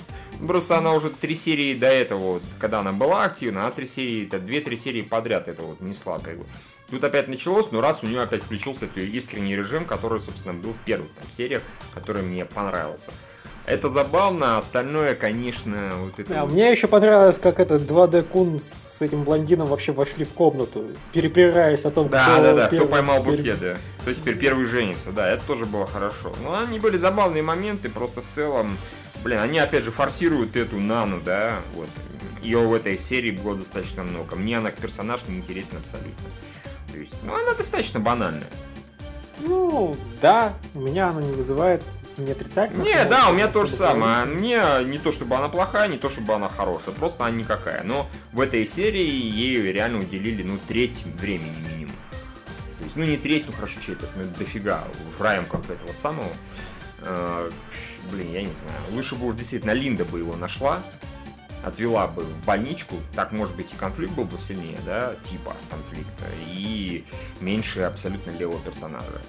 Просто она уже три серии до этого, вот, когда она была активна, она три серии, это две-три серии подряд это вот несла, как бы. Тут опять началось, но раз у нее опять включился этот искренний режим, который, собственно, был в первых там сериях, который мне понравился. Это забавно, а остальное, конечно, вот это... А, мне еще понравилось, как этот 2D Кун с этим блондином вообще вошли в комнату, перепираясь о том, да, кто Да, да, да, кто поймал теперь... букет, да. То есть теперь первый женится, да, это тоже было хорошо. Но они были забавные моменты, просто в целом, блин, они опять же форсируют эту Нану, да, вот. Ее в этой серии было достаточно много. Мне она как персонаж не интересен абсолютно. То есть, ну, она достаточно банальная. Ну, да, у меня она не вызывает не отрицательно? Не, да, у меня то же самое. Мне не то, чтобы она плохая, не то, чтобы она хорошая. Просто она никакая. Но в этой серии ей реально уделили, ну, треть времени минимум. То есть, ну, не треть, ну, хорошо, четверть, ну, дофига в рамках этого самого. Э, блин, я не знаю. Лучше бы уж действительно Линда бы его нашла, отвела бы в больничку, так, может быть, и конфликт был бы сильнее, да, типа конфликта, и меньше абсолютно левого персонажа.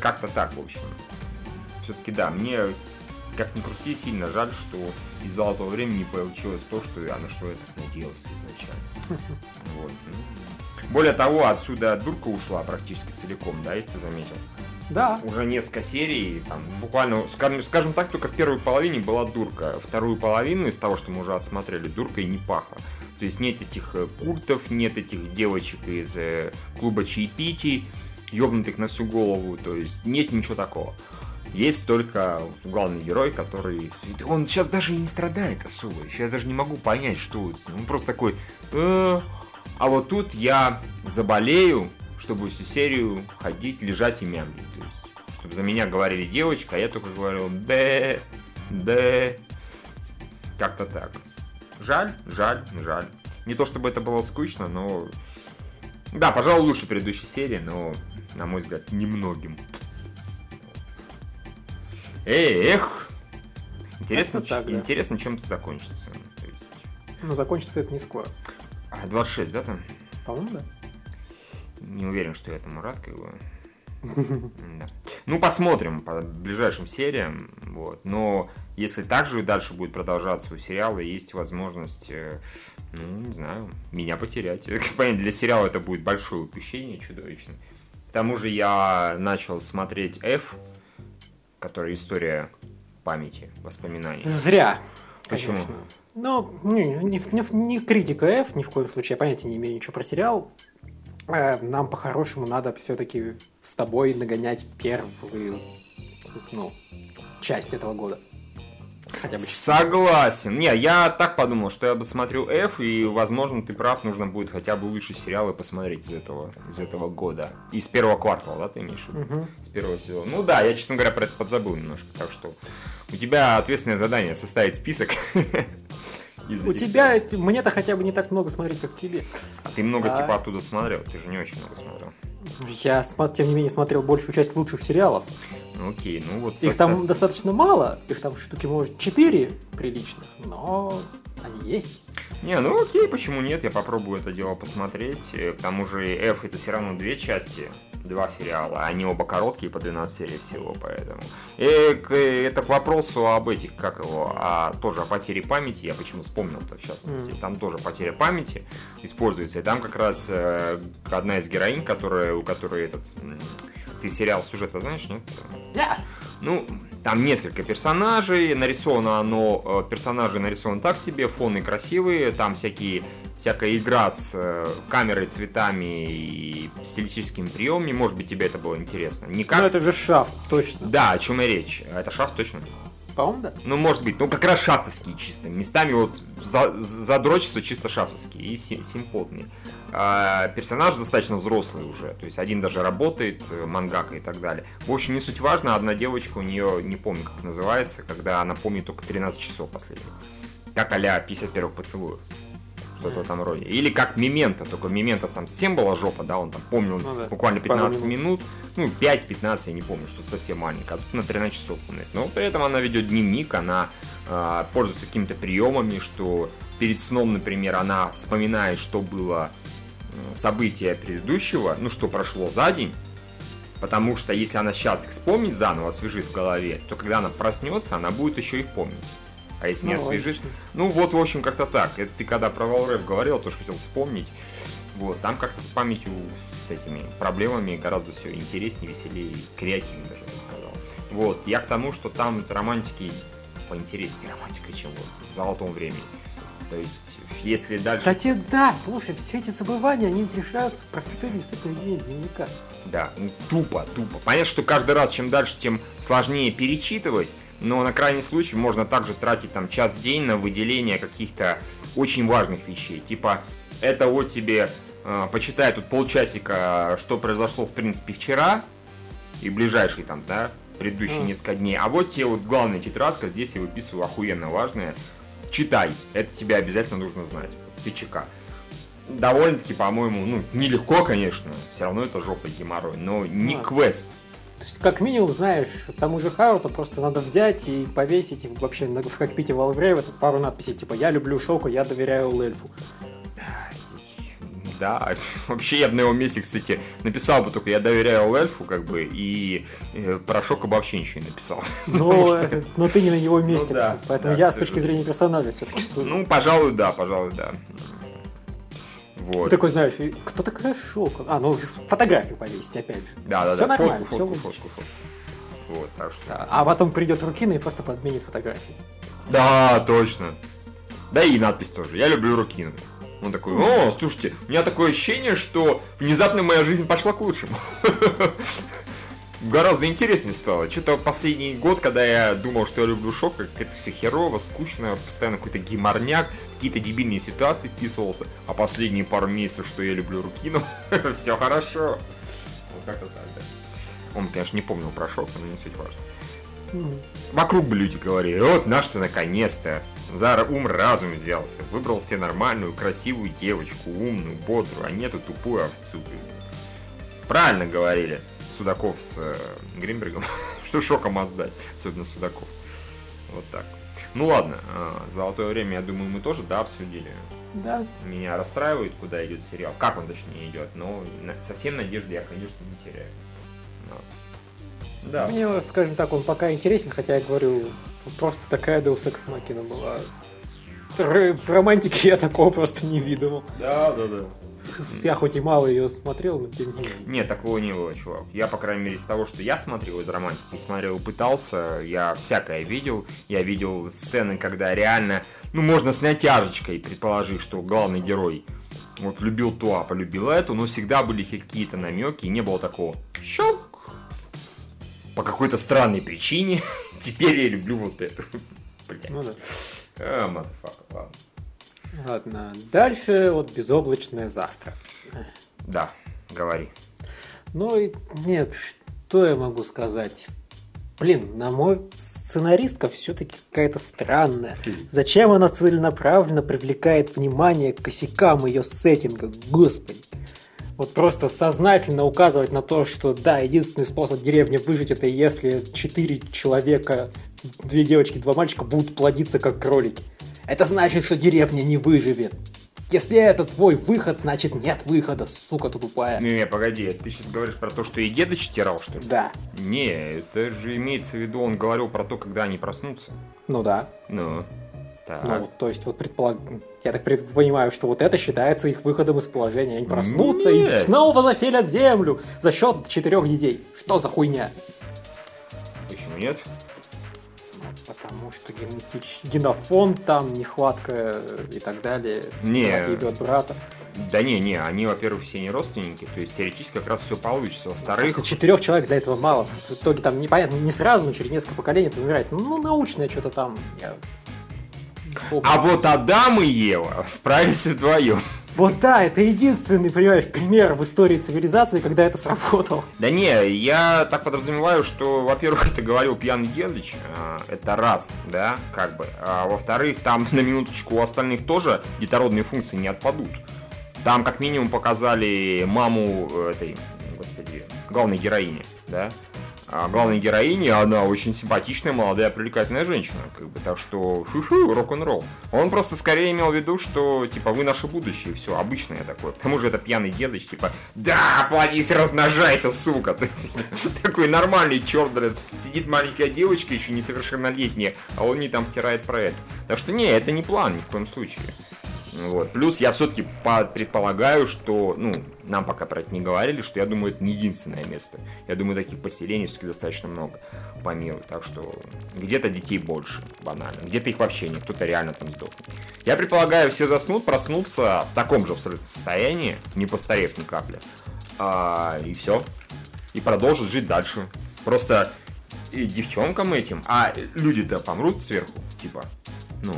Как-то так, в общем все-таки да, мне как ни крути, сильно жаль, что из золотого времени получилось то, что я на что я так надеялся изначально. *laughs* Вот. Ну. Более того, отсюда дурка ушла практически целиком, да, если ты заметил. Да. Уже несколько серий, там, буквально, скажем, скажем так, только в первой половине была дурка. Вторую половину из того, что мы уже отсмотрели, дурка и не пахло. То есть нет этих э, куртов, нет этих девочек из э, клуба чаепитий, ёбнутых на всю голову, то есть нет ничего такого. Есть только главный герой, который... Он сейчас даже и не страдает особо. Я даже не могу понять, что. Он просто такой... «Э, а вот тут я заболею, чтобы всю серию ходить, лежать и мямлить. То есть, чтобы за меня говорили девочка, а я только говорил б, б. Как-то так. Жаль, жаль, жаль. Не то чтобы это было скучно, но... Да, пожалуй, лучше предыдущей серии, но, на мой взгляд, немногим. Эх! Интересно, так, да. интересно чем это закончится. То есть... Ну, закончится это не скоро. А, 26, да, там? По-моему, да. Не уверен, что я этому рад, как бы. Да. Ну, посмотрим по ближайшим сериям. Вот. Но если так же дальше будет продолжаться у сериала, есть возможность, э, ну, не знаю, меня потерять. *laughs* Понятно, для сериала это будет большое упущение чудовищное. К тому же я начал смотреть F, которая история памяти, воспоминаний. Зря. Почему? Конечно. Ну, не, не, не, не критика F, ни в коем случае, я понятия не имею ничего про сериал. Э, нам по-хорошему надо все-таки с тобой нагонять первую ну, часть этого года. Хотя бы Согласен. Не, я так подумал, что я бы смотрю F, и, возможно, ты прав, нужно будет хотя бы лучшие сериалы посмотреть из этого, из этого года. Из первого квартала, да, ты имеешь в виду? Угу. С первого сезона. Ну да, я, честно говоря, про это подзабыл немножко. Так что у тебя ответственное задание составить список. *laughs* У тебя, мне-то хотя бы не так много смотреть, как тебе. А ты много а... типа оттуда смотрел? Ты же не очень много смотрел. Я, тем не менее, смотрел большую часть лучших сериалов. Ну окей, ну вот... Их там достаточно мало, их там штуки, может, 4 приличных, но они есть. Не, ну окей, почему нет, я попробую это дело посмотреть. Э, к тому же F это все равно две части, два сериала, они оба короткие, по 12 серий всего, поэтому. И к, это к вопросу об этих, как его, а, тоже о потере памяти, я почему вспомнил-то в частности, mm. там тоже потеря памяти используется, и там как раз э, одна из героинь, которая, у которой этот ты сериал сюжета знаешь, нет? Да. Ну, там несколько персонажей, нарисовано оно, э, персонажи нарисованы так себе, фоны красивые, там всякие, всякая игра с э, камерой, цветами и стилистическими приемами, может быть, тебе это было интересно. Не как... Ну, это же шафт, точно. Да, о чем и речь. Это шафт, точно. По-моему, да. Ну, может быть, ну как раз шафтовские чисто. Местами вот за, задрочество чисто шафтовские и симпотные. А, персонаж достаточно взрослый уже, то есть один даже работает, э, мангака и так далее. В общем, не суть важно, одна девочка, у нее, не помню, как называется, когда она помнит только 13 часов последних. Как а-ля 51 поцелуев что-то в этом роде. Или как Мимента, только Мимента там совсем была жопа, да, он там помнил ну, да. буквально 15 минут. минут, ну 5-15, я не помню, что-то совсем маленькое, а тут на 13 часов помнит. Но при этом она ведет дневник, она э, пользуется какими-то приемами, что перед сном, например, она вспоминает, что было события предыдущего, ну что прошло за день, потому что если она сейчас их вспомнит заново, освежит в голове, то когда она проснется, она будет еще их помнить. А если ну, не освежишь... Ну вот, в общем, как-то так. Это ты когда про Valorant говорил, тоже хотел вспомнить. Вот, там как-то с памятью, с этими проблемами гораздо все интереснее, веселее и креативнее даже, я бы сказал. Вот, я к тому, что там романтики поинтереснее романтика, чем вот в золотом времени. То есть, если дальше... Кстати, да, слушай, все эти забывания, они решаются простым листом поведения дневника. Да, ну, тупо, тупо. Понятно, что каждый раз, чем дальше, тем сложнее перечитывать, но на крайний случай можно также тратить там час-день на выделение каких-то очень важных вещей. Типа, это вот тебе э, почитай тут полчасика, что произошло в принципе вчера и ближайшие там, да, предыдущие mm. несколько дней. А вот тебе вот главная тетрадка, здесь я выписываю охуенно важное. Читай, это тебе обязательно нужно знать. Ты ЧК. Довольно-таки, по-моему, ну, нелегко, конечно, все равно это жопа геморрой, но не а. квест. То есть, как минимум, знаешь, тому же Харуту просто надо взять и повесить вообще в кокпите Валврейва пару надписей, типа «Я люблю Шоку, я доверяю Лельфу». Да, *laughs* вообще я бы на его месте, кстати, написал бы только «Я доверяю Эльфу», как бы, и э, про Шока бы вообще ничего не написал. *laughs* Но, что... но ты не на его месте, ну, да, поэтому да, я с точки зрения персонажа все-таки Ну, пожалуй, да, пожалуй, да. Вот. Ты такой знаешь, кто такая Шока? А, ну фотографию повесить, опять же. Да, да, все да. нормально, фотку, фотку, все фотку, фотку. Вот, так что. Да, а потом придет Рукина и просто подменит фотографии. Да, точно. Да и надпись тоже. Я люблю Рукину. Он такой, о, слушайте, у меня такое ощущение, что внезапно моя жизнь пошла к лучшему. *laughs* гораздо интереснее стало. Что-то последний год, когда я думал, что я люблю шок, как это все херово, скучно, постоянно какой-то геморняк, какие-то дебильные ситуации вписывался. А последние пару месяцев, что я люблю Рукину, *laughs* все хорошо. Вот как-то так, да. Он, конечно, не помнил про шок, но не суть важно. Вокруг бы люди говорили, вот наш-то наконец-то за ум разум взялся, выбрал себе нормальную, красивую девочку, умную, бодрую, а нету тупую овцу. Правильно говорили. Судаков с э, Гринбергом, *laughs* что шоком отдать, особенно Судаков. Вот так. Ну ладно, э, золотое время, я думаю, мы тоже, да, обсудили. Да. Меня расстраивает, куда идет сериал, как он точнее идет, но на- совсем надежды я, конечно, не теряю. Вот. Да. Мне, скажем так, он пока интересен, хотя я говорю, просто такая Deus Ex Machina была. Р- В романтике я такого просто не видел. Да, да, да. *laughs* Я хоть и мало ее смотрел, но тем не менее. Нет, такого не было, чувак. Я, по крайней мере, из того, что я смотрел из романтики, и смотрел, пытался, я всякое видел. Я видел сцены, когда реально, ну, можно с натяжечкой предположить, что главный герой вот любил ту, а полюбил эту, но всегда были какие-то намеки, и не было такого щелк. По какой-то странной причине *laughs* теперь я люблю вот эту. *laughs* Блять. Ну да. А, motherfucker, ладно. Ладно, дальше вот безоблачное завтра. Да, говори. Ну и нет, что я могу сказать? Блин, на мой сценаристка все-таки какая-то странная. Зачем она целенаправленно привлекает внимание к косякам ее сеттинга? Господи. Вот просто сознательно указывать на то, что да, единственный способ деревни выжить это если четыре человека, две девочки, два мальчика будут плодиться как кролики. Это значит, что деревня не выживет. Если это твой выход, значит нет выхода, сука ты тупая. Не, не, погоди, ты сейчас говоришь про то, что и деда читирал, что ли? Да. Не, это же имеется в виду, он говорил про то, когда они проснутся. Ну да. Ну, так. Ну, вот, то есть, вот предполаг... я так пред- понимаю, что вот это считается их выходом из положения. Они проснутся и Нет. снова заселят землю за счет четырех детей. Что за хуйня? Почему нет? Ну, Потому что генетич... генофон там, нехватка э, и так далее. Не. Ебет брата. Да не, не, они, во-первых, все не родственники, то есть теоретически как раз все получится. Во-вторых, Просто четырех человек для этого мало. В итоге там непонятно, не сразу, но через несколько поколений это умирает. Ну, научное что-то там. Я... а вот Адам и Ева справились вдвоем. Вот да, это единственный, понимаешь, пример в истории цивилизации, когда это сработало. Да не, я так подразумеваю, что, во-первых, *laughs* это говорил пьяный Гендыч, а, это раз, да, как бы. А во-вторых, там *laughs* на минуточку у остальных тоже детородные функции не отпадут. Там как минимум показали маму э, этой, господи, главной героини, да. А главной героини, она очень симпатичная, молодая, привлекательная женщина, как бы, так что, фу-фу, рок-н-ролл. Он просто скорее имел в виду, что, типа, вы наше будущее, все, обычное такое. К тому же это пьяный дедыч, типа, да, плодись, размножайся, сука. *laughs* То есть, такой нормальный черт, сидит маленькая девочка, еще несовершеннолетняя, а он не там втирает про это. Так что, не, это не план ни в коем случае. Вот. Плюс я все-таки предполагаю, что, ну, нам пока про это не говорили, что я думаю, это не единственное место. Я думаю, таких поселений все-таки достаточно много по миру. Так что где-то детей больше, банально. Где-то их вообще нет, кто-то реально там сдохнет. Я предполагаю, все заснут, проснутся в таком же абсолютно состоянии, не постарев ни капли. А, и все. И продолжат жить дальше. Просто и девчонкам этим, а люди-то помрут сверху, типа, ну,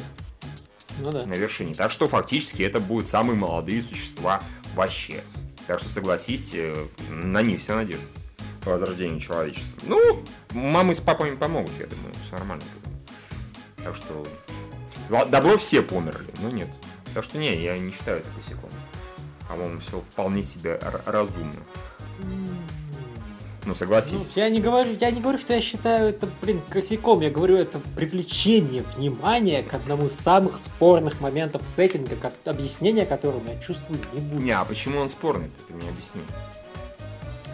Ну да. на вершине. Так что фактически это будут самые молодые существа вообще. Так что согласись, э, на них вся надежда по возрождению человечества. Ну, мамы с папами помогут, я думаю, все нормально. Так что добро все померли, но нет. Так что не, я не считаю это косяком. По-моему, все вполне себе разумно. Ну, Ну, согласись. я не говорю, я не говорю, что я считаю это, блин, косяком. Я говорю, это привлечение внимания к одному из самых спорных моментов сеттинга, как объяснение которому я чувствую не буду. Не, а почему он спорный? Ты мне объясни.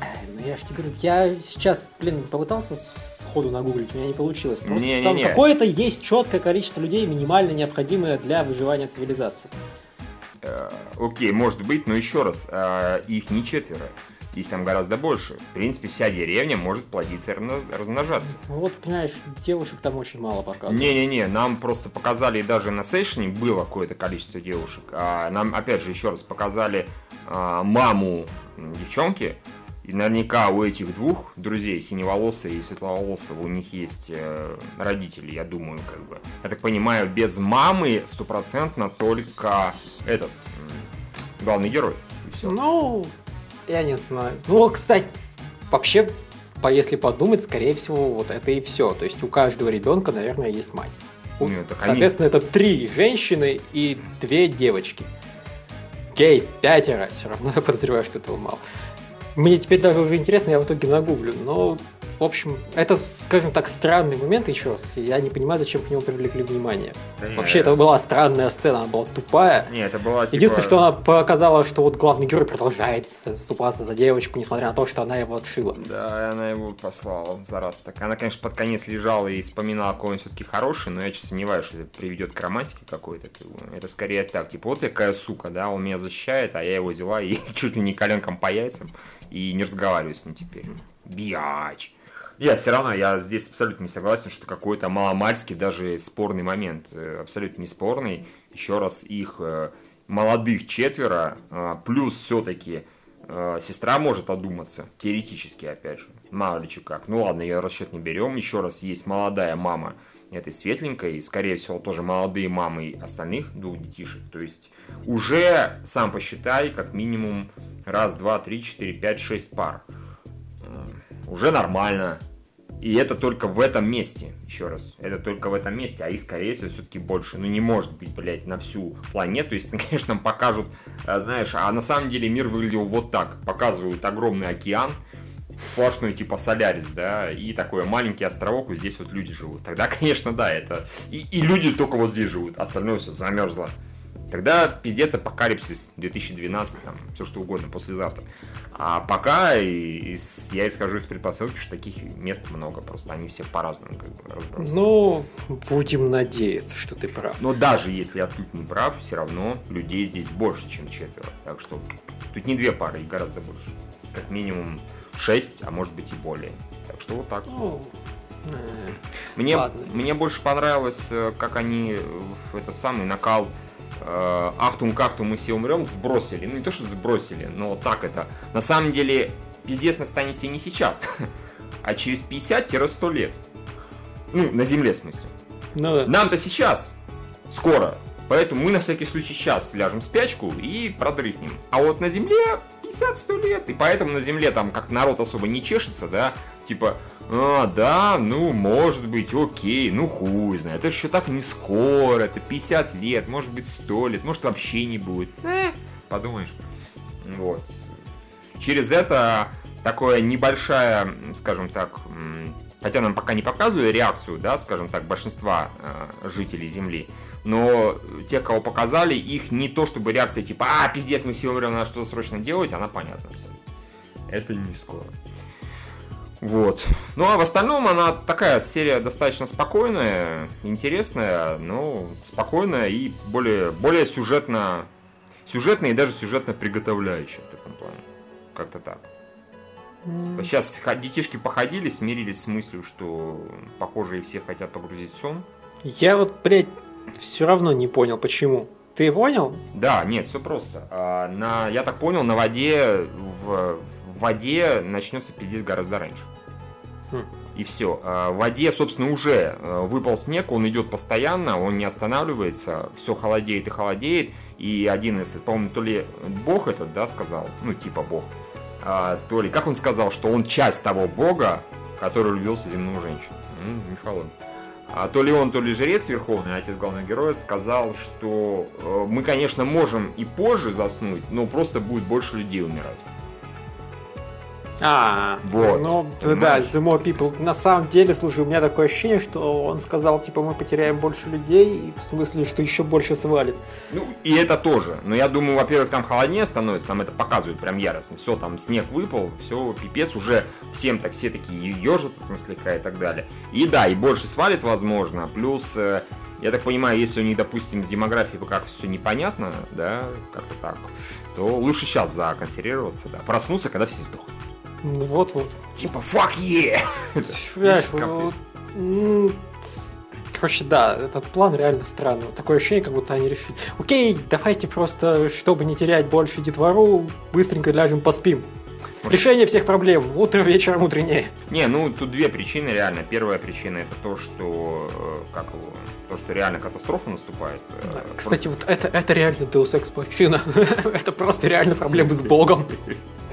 Ай, Ну я же тебе говорю, я сейчас, блин, попытался сходу нагуглить, у меня не получилось. Просто Не-не-не. там какое-то есть четкое количество людей, минимально необходимое для выживания цивилизации. Э, Окей, может быть, но еще раз, э, их не четверо. Их там гораздо больше. В принципе, вся деревня может плодиться и размно- размножаться. Ну Вот, понимаешь, девушек там очень мало показывают. Не-не-не, нам просто показали, даже на сейшне было какое-то количество девушек. А нам, опять же, еще раз показали а, маму девчонки, И наверняка у этих двух друзей, синеволосого и светловолосого, у них есть э, родители, я думаю, как бы. Я так понимаю, без мамы стопроцентно только этот главный герой. И все. Ну, я не знаю. Ну, кстати, вообще, по- если подумать, скорее всего, вот это и все. То есть у каждого ребенка, наверное, есть мать. У- Ну, так они- Соответственно, это три женщины и две девочки. Окей, пятеро. Все равно я подозреваю, что этого мало. Мне теперь даже уже интересно, я в итоге нагуглю. Но, в общем, это, скажем так, странный момент еще раз. Я не понимаю, зачем к нему привлекли внимание. Да не, Вообще, это была странная сцена, она была тупая. Не, это была типа... Единственное, что она показала, что вот главный герой продолжает заступаться за девочку, несмотря на то, что она его отшила. Да, она его послала за раз так. Она, конечно, под конец лежала и вспоминала, какой он все-таки хороший, но я честно сомневаюсь, что это приведет к романтике какой-то. Это скорее так, типа, вот я какая сука, да, он меня защищает, а я его взяла и *laughs* чуть ли не коленком по яйцам, и не разговариваю с ним теперь. Биач. Я все равно, я здесь абсолютно не согласен, что какой-то маломальский, даже спорный момент, э, абсолютно не спорный. Еще раз, их э, молодых четверо, э, плюс все-таки сестра может одуматься, теоретически, опять же, мало ли как. Ну ладно, ее расчет не берем. Еще раз, есть молодая мама этой светленькой, скорее всего, тоже молодые мамы остальных двух детишек. То есть уже, сам посчитай, как минимум раз, два, три, четыре, пять, шесть пар. Уже нормально. И это только в этом месте, еще раз, это только в этом месте, а их, скорее всего, все-таки больше. Ну, не может быть, блядь, на всю планету, если, *laughs* конечно, нам покажут, э, знаешь, а на самом деле мир выглядел вот так. Показывают огромный океан, сплошной типа Солярис, да, и такой маленький островок, и здесь вот люди живут. Тогда, *laughs* конечно, да, это... И, и люди только вот здесь живут, остальное все замерзло. Тогда пиздец апокалипсис 2012, там, все что угодно, послезавтра. А пока и- и я исхожу из предпосылки, что таких мест много, просто они все по-разному как бы разбросаны. Ну, будем надеяться, что ты прав. Но даже если я тут не прав, все равно людей здесь больше, чем четверо. Так что тут не две пары, их гораздо больше. Как минимум шесть, а может быть и более. Так что вот так. Ну, э, Мне, Ладно. мне больше понравилось, э, как они в этот самый накал э, Ахтум Кахтум мы все умрем сбросили. Ну не то, что сбросили, но так это. На самом деле, пиздец настанет не сейчас, *laughs* а через 50-100 лет. Ну, на Земле, в смысле. ну да. Нам-то сейчас, скоро. Поэтому мы на всякий случай сейчас ляжем в спячку и продрыхнем. А вот на Земле 50-100 лет. И поэтому на Земле там как народ особо не чешется, да? Типа, а, да, ну, может быть, окей, ну, хуй знает. Это еще так не скоро, это 50 лет, может быть, 100 лет, может, вообще не будет. Э, подумаешь. Вот. Через это такое небольшая, скажем так, хотя нам пока не показывают реакцию, да, скажем так, большинства э, жителей Земли, но те, кого показали, их не то чтобы реакция типа, а, пиздец, мы все умрем, надо что-то срочно делать, она понятна. абсолютно. Это не скоро. Вот. Ну а в остальном она такая серия достаточно спокойная, интересная, но спокойная и более, более сюжетно, сюжетная и даже сюжетно приготовляющая в таком плане. Как-то так. М, Сейчас детишки походили, смирились с мыслью, что похоже и все хотят погрузить в сон. Я вот, блядь, все равно не понял, почему. Ты понял? Да, нет, все просто. А, на, я так понял, на воде в, в воде начнется пиздец гораздо раньше. Хм. И все. В воде, собственно, уже э, выпал снег, он идет постоянно, он не останавливается, все холодеет и холодеет. И один из, по-моему, то ли бог этот, да, сказал, ну, типа бог, а, то ли, как он сказал, что он часть того бога, который влюбился в земную женщину. М, Михаил. А то ли он, то ли жрец верховный, отец главного героя, сказал, что э, мы, конечно, можем и позже заснуть, но просто будет больше людей умирать. А, Вот, Ну, да, понимаешь? The More People. На самом деле, слушай, у меня такое ощущение, что он сказал, типа, мы потеряем больше людей, в смысле, что еще больше свалит. Ну, и это тоже. Но я думаю, во-первых, там холоднее становится, нам это показывают прям яростно. Все, там снег выпал, все, пипец, уже всем так все такие ежатся, в смысле, и так далее. И да, и больше свалит, возможно. Плюс, э, я так понимаю, если у них, допустим, с демографией как все непонятно, да, как-то так, то лучше сейчас законсервироваться, да. Проснуться, когда все сдохнут. Вот-вот. Типа, fuck yeah! Понимаешь, вот, ну, Короче, да, этот план реально странный. Такое ощущение, как будто они решили, окей, давайте просто, чтобы не терять больше детвору, быстренько ляжем поспим. Решение всех проблем. Утро вечером утреннее. Не, ну тут две причины реально. Первая причина это то, что э, как его, то, что реально катастрофа наступает. Э, да. Кстати, вот это, это реально Deus Ex Machina. *laughs* это просто реально проблемы с Богом. *laughs*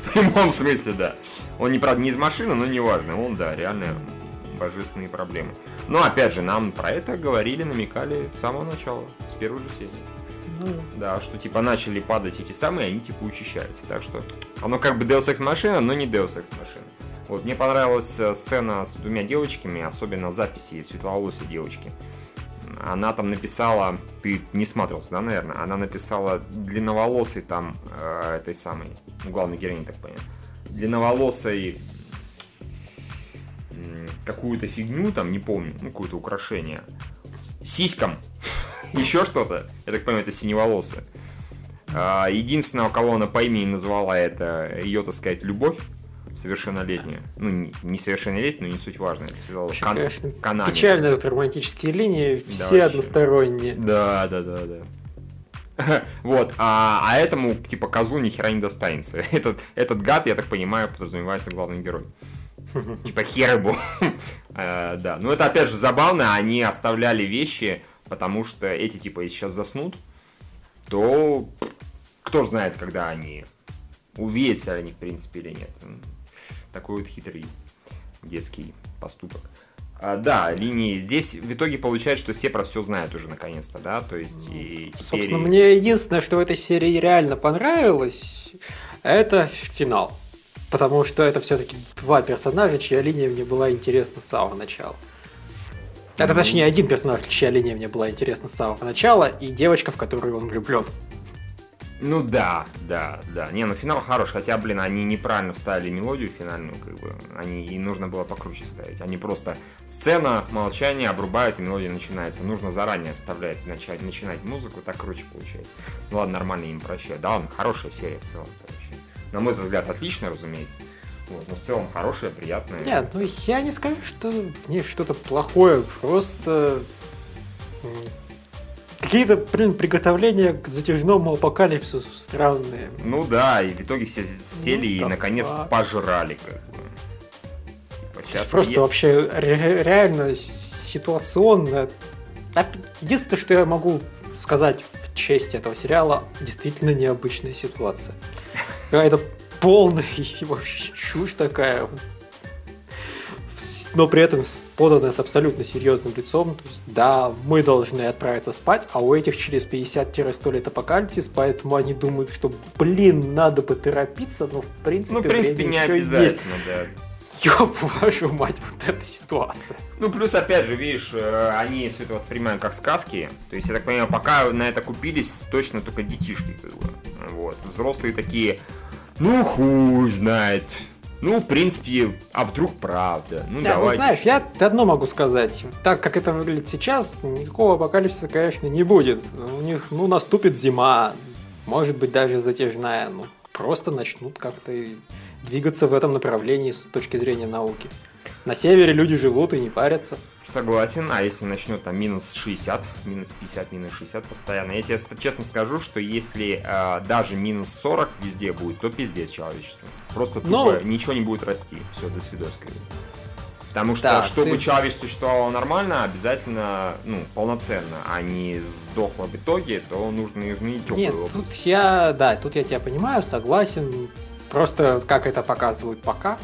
*laughs* В прямом смысле, да. Он не, правда, не из машины, но неважно. Он, да, реально божественные проблемы. Но, опять же, нам про это говорили, намекали с самого начала, с первой же серии. Ну, да, что типа начали падать эти самые, они типа учащаются. Так что оно как бы Deus Ex машина, но не Deus Ex машина. Вот, мне понравилась э, сцена с двумя девочками, особенно записи светловолосой девочки. Она там написала, ты не смотрелся, да, наверное? Она написала длинноволосый там э, этой самой, главной героини, так понял, длинноволосой какую-то фигню, там, не помню, ну, какое-то украшение. Сиськам. *laughs* Еще что-то. Я так понимаю, это синеволосая. А, единственного, кого она по имени назвала, это ее, так сказать, любовь совершеннолетняя. Ну, не совершеннолетняя, но не суть важно. Это Вообще, кан- конечно, канами. Печально тут романтические линии, да, все вообще. односторонние. Да, да, да, да. *laughs* Вот, а, а этому, типа, козлу ни хера не достанется. *laughs* Этот, этот гад, я так понимаю, подразумевается главный герой. *laughs* Типа хербу. Э, да, ну это опять же забавно, они оставляли вещи, потому что эти типа если сейчас заснут, то кто знает, когда они увидятся они в принципе или нет. Такой вот хитрый детский поступок. А, да, линии. Здесь в итоге получается, что все про все знают уже наконец-то, да, то есть и теперь... Собственно, мне единственное, что в этой серии реально понравилось, это финал. Потому что это все-таки два персонажа, чья линия мне была интересна с самого начала. Это точнее один персонаж, чья линия мне была интересна с самого начала, и девочка, в которую он влюблен. Ну да, да, да. Не, ну финал хорош, хотя, блин, они неправильно вставили мелодию финальную, как бы. Они и нужно было покруче ставить. Они просто сцена, молчание, обрубают, и мелодия начинается. Нужно заранее вставлять, начать, начинать музыку, так круче получается. Ну ладно, нормально им прощаю. Да, он хорошая серия в целом, короче на мой взгляд, отлично, разумеется. Вот, но в целом хорошая, приятная. Нет, ну я не скажу, что в ней что-то плохое, просто какие-то, блин, приготовления к затяжному апокалипсису странные. Ну да, и в итоге все сели ну, и наконец факт. пожрали как бы. Типа, сейчас Просто я... вообще ре- реально ситуационно. Единственное, что я могу сказать в честь этого сериала, действительно необычная ситуация *laughs* какая-то полная *laughs* вообще чушь такая. Но при этом поданная с абсолютно серьезным лицом. То есть, да, мы должны отправиться спать, а у этих через 50-100 лет апокалипсис, поэтому они думают, что, блин, надо бы торопиться, но в принципе, ну, в принципе не обязательно, есть. да. Ёб вашу мать, вот эта ситуация. Ну, плюс, опять же, видишь, э, они все это воспринимают как сказки. То есть, я так понимаю, пока на это купились точно только детишки, как бы. Вот. Взрослые такие, ну, хуй знает. Ну, в принципе, а вдруг правда? Ну, да, давай. Ну, знаешь, я одно могу сказать. Так, как это выглядит сейчас, никакого апокалипсиса, конечно, не будет. У них, ну, наступит зима, может быть, даже затяжная. Ну, просто начнут как-то двигаться в этом направлении с точки зрения науки. На севере люди живут и не парятся. Согласен, а если начнет там минус 60, минус 50, минус 60 постоянно, я тебе честно скажу, что если э, даже минус 40 везде будет, то пиздец человечеству. Просто тупо Но... Ну, ничего не будет расти. Все, до свидоски. Потому что, да, чтобы ты... человечество существовало нормально, обязательно, ну, полноценно, а не сдохло в итоге, то нужно изменить теплую Нет, область. тут я, да, тут я тебя понимаю, согласен. Просто как это показывают пока,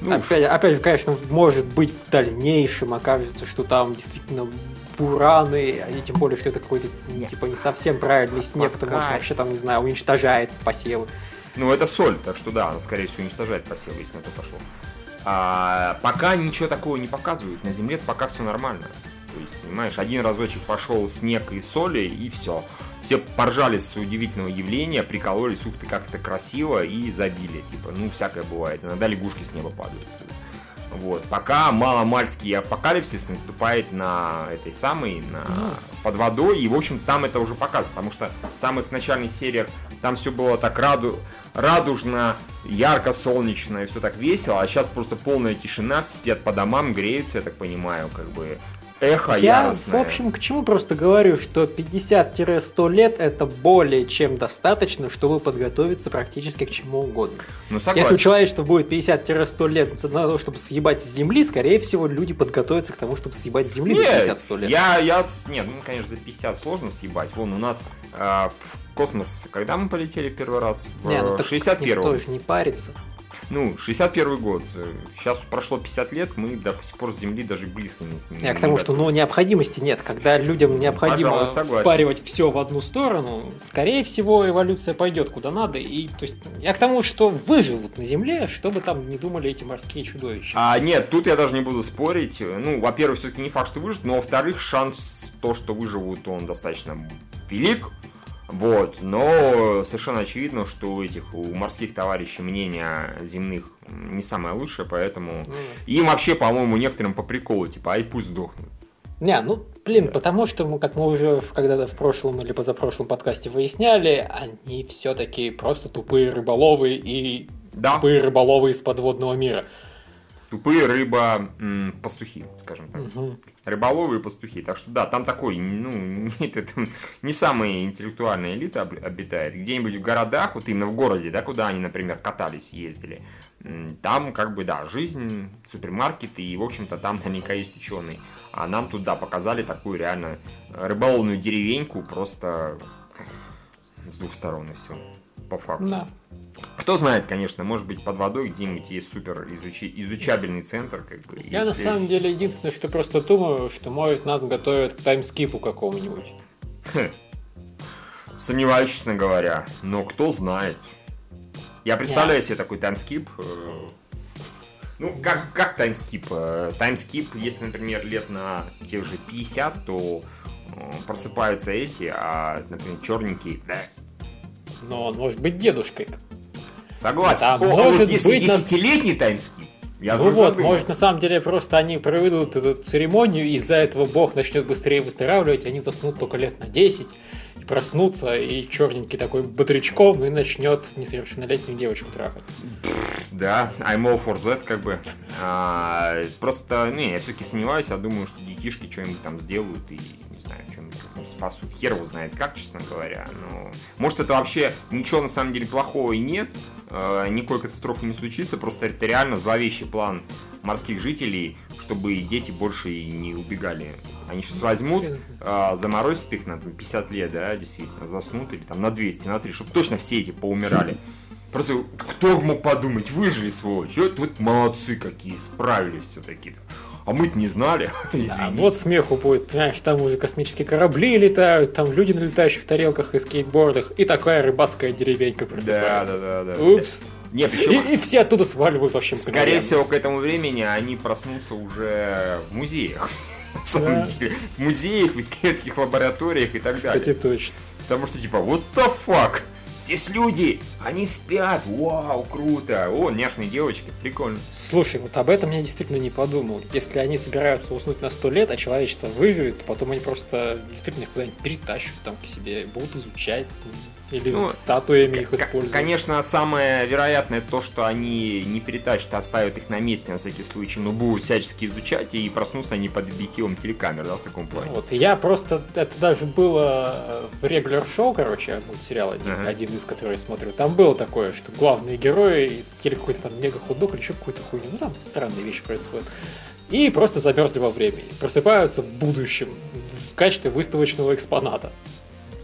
ну, опять, опять, конечно, может быть в дальнейшем окажется, что там действительно бураны, и тем более, что это какой-то Нет. типа не совсем правильный снег, Пока... может вообще там, не знаю, уничтожает посевы. Ну, это соль, так что да, она, скорее всего, уничтожает посевы, если на то пошло. А, пока ничего такого не показывают, на Земле пока все нормально. То есть, понимаешь, один разочек пошел снег и соли, и все. Все поржали с удивительного явления, прикололись, ух ты, как это красиво, и забили. Типа, ну, всякое бывает. Иногда лягушки с неба падают. Вот. Пока маломальский апокалипсис наступает на этой самой, на... Ну. под водой, и, в общем, там это уже показано, потому что в самых начальных сериях там все было так раду... радужно, ярко, солнечно, и все так весело, а сейчас просто полная тишина, все сидят по домам, греются, я так понимаю, как бы эхо Я, яростное. в общем, к чему просто говорю, что 50-100 лет это более чем достаточно, чтобы подготовиться практически к чему угодно. ну, согласен. Если у человечества будет 50-100 лет на то, чтобы съебать с Земли, скорее всего, люди подготовятся к тому, чтобы съебать с Земли за Нет, 50-100 лет. Я, я, нет, ну, конечно, за 50 сложно съебать. Вон, у нас э, в космос, когда мы полетели первый раз? В Не, ну так 61 никто же не парится. Ну, 61 год. Сейчас прошло 50 лет, мы до сих пор с Земли даже близко не с Я к тому, что ну, необходимости нет. Когда людям необходимо пожалуй, впаривать все в одну сторону, скорее всего, эволюция пойдет куда надо. И, то есть, я к тому, что выживут на Земле, чтобы там не думали эти морские чудовища. А, нет, тут я даже не буду спорить. Ну, во-первых, все-таки не факт, что выживут, но во-вторых, шанс то, что выживут, он достаточно велик. Вот, но совершенно очевидно, что у этих, у морских товарищей мнение земных не самое лучшее, поэтому Ну, им вообще, по-моему, некоторым по приколу, типа, ай пусть сдохнут. Не, ну, блин, Да. потому что, мы, как мы уже когда-то в прошлом или позапрошлом подкасте выясняли, они все-таки просто тупые рыболовы и Да, тупые рыболовы из подводного мира. Тупые рыба пастухи, скажем так. Мгм. Рыболовы и пастухи. Так что да, там такой, ну, *laughs* нет, это не самая интеллектуальная элита об- обитает. Где-нибудь в городах, вот именно в городе, да, куда они, например, катались, ездили, там как бы, да, жизнь, супермаркеты, и, в общем-то, там наверняка есть ученые. А нам туда показали такую реально рыболовную деревеньку, просто с двух сторон и все, по факту. Да. Кто знает, конечно, может быть, под водой где-нибудь есть супер изучи- изучабельный центр, как бы. Я на если- самом деле единственное, что просто думаю, что может нас готовят к таймскипу какому-нибудь. Сомневаюсь, честно говоря. Но кто знает. Я представляю себе такой таймскип. э, Ну, как, как таймскип? Э, Таймскип, если, например, лет на тех же 50, то э, просыпаются эти, а, например, черненькие. Да. Но он может быть дедушкой. Согласен. Да, О, а может вот если быть, на- десятилетний таймскип, я ну вот, задумался. может на самом деле просто они проведут эту церемонию, и из-за этого бог начнет быстрее выздоравливать, они заснут только лет на 10, и проснутся, и черненький такой бодрячком, и начнет несовершеннолетнюю девочку трахать. Да, I'm all for that, как бы. А, просто, не, я все-таки сомневаюсь, я думаю, что детишки что-нибудь там сделают и, не знаю, спасут. Хер его знает как, честно говоря. Но, может, это вообще ничего на самом деле плохого и нет, э, никакой катастрофы не случится, просто это реально зловещий план морских жителей, чтобы дети больше и не убегали. Они сейчас возьмут, Хрен знает. а, заморозят их на там, 50 лет, да, действительно, заснут, или там на 200, на 3, чтобы точно все эти поумирали. *laughs* Просто кто мог подумать, выжили сволочь, вот, вот молодцы какие, справились все-таки. А мы-то не знали. А *laughs* Извини. вот смеху будет, понимаешь, там уже космические корабли летают, там люди на летающих тарелках и скейтбордах, и такая рыбацкая деревенька Да, просыпается. да, да, да. Упс. Не, причем, И, и все оттуда сваливают вообще скорее мгновенно. всего, к этому времени они проснутся уже в музеях. Да. *laughs* В музеях, в исследовательских лабораториях и так Кстати, далее. точно. Потому что, типа, what the fuck? Здесь люди, они спят, вау, круто. О, няшные девочки, прикольно. Слушай, вот об этом я действительно не подумал. Если они собираются уснуть на сто лет, а человечество выживет, то потом они просто действительно их куда-нибудь перетащат там к себе, будут изучать. Или Ну, статуями их используют. Конечно, самое вероятное то, что они не перетащат, а оставят их на месте на всякий случай, но будут всячески изучать, и проснутся они под объективом телекамер, да, в таком плане. Вот, я просто, это даже было э, в регуляр шоу, короче, мультсериал один, Ага. один из, который я смотрю, там было такое, что главные герои съели какой-то там мега хот-дог или еще какую-то хуйню, ну там странные вещи происходят, и просто замерзли во времени, просыпаются в будущем в качестве выставочного экспоната.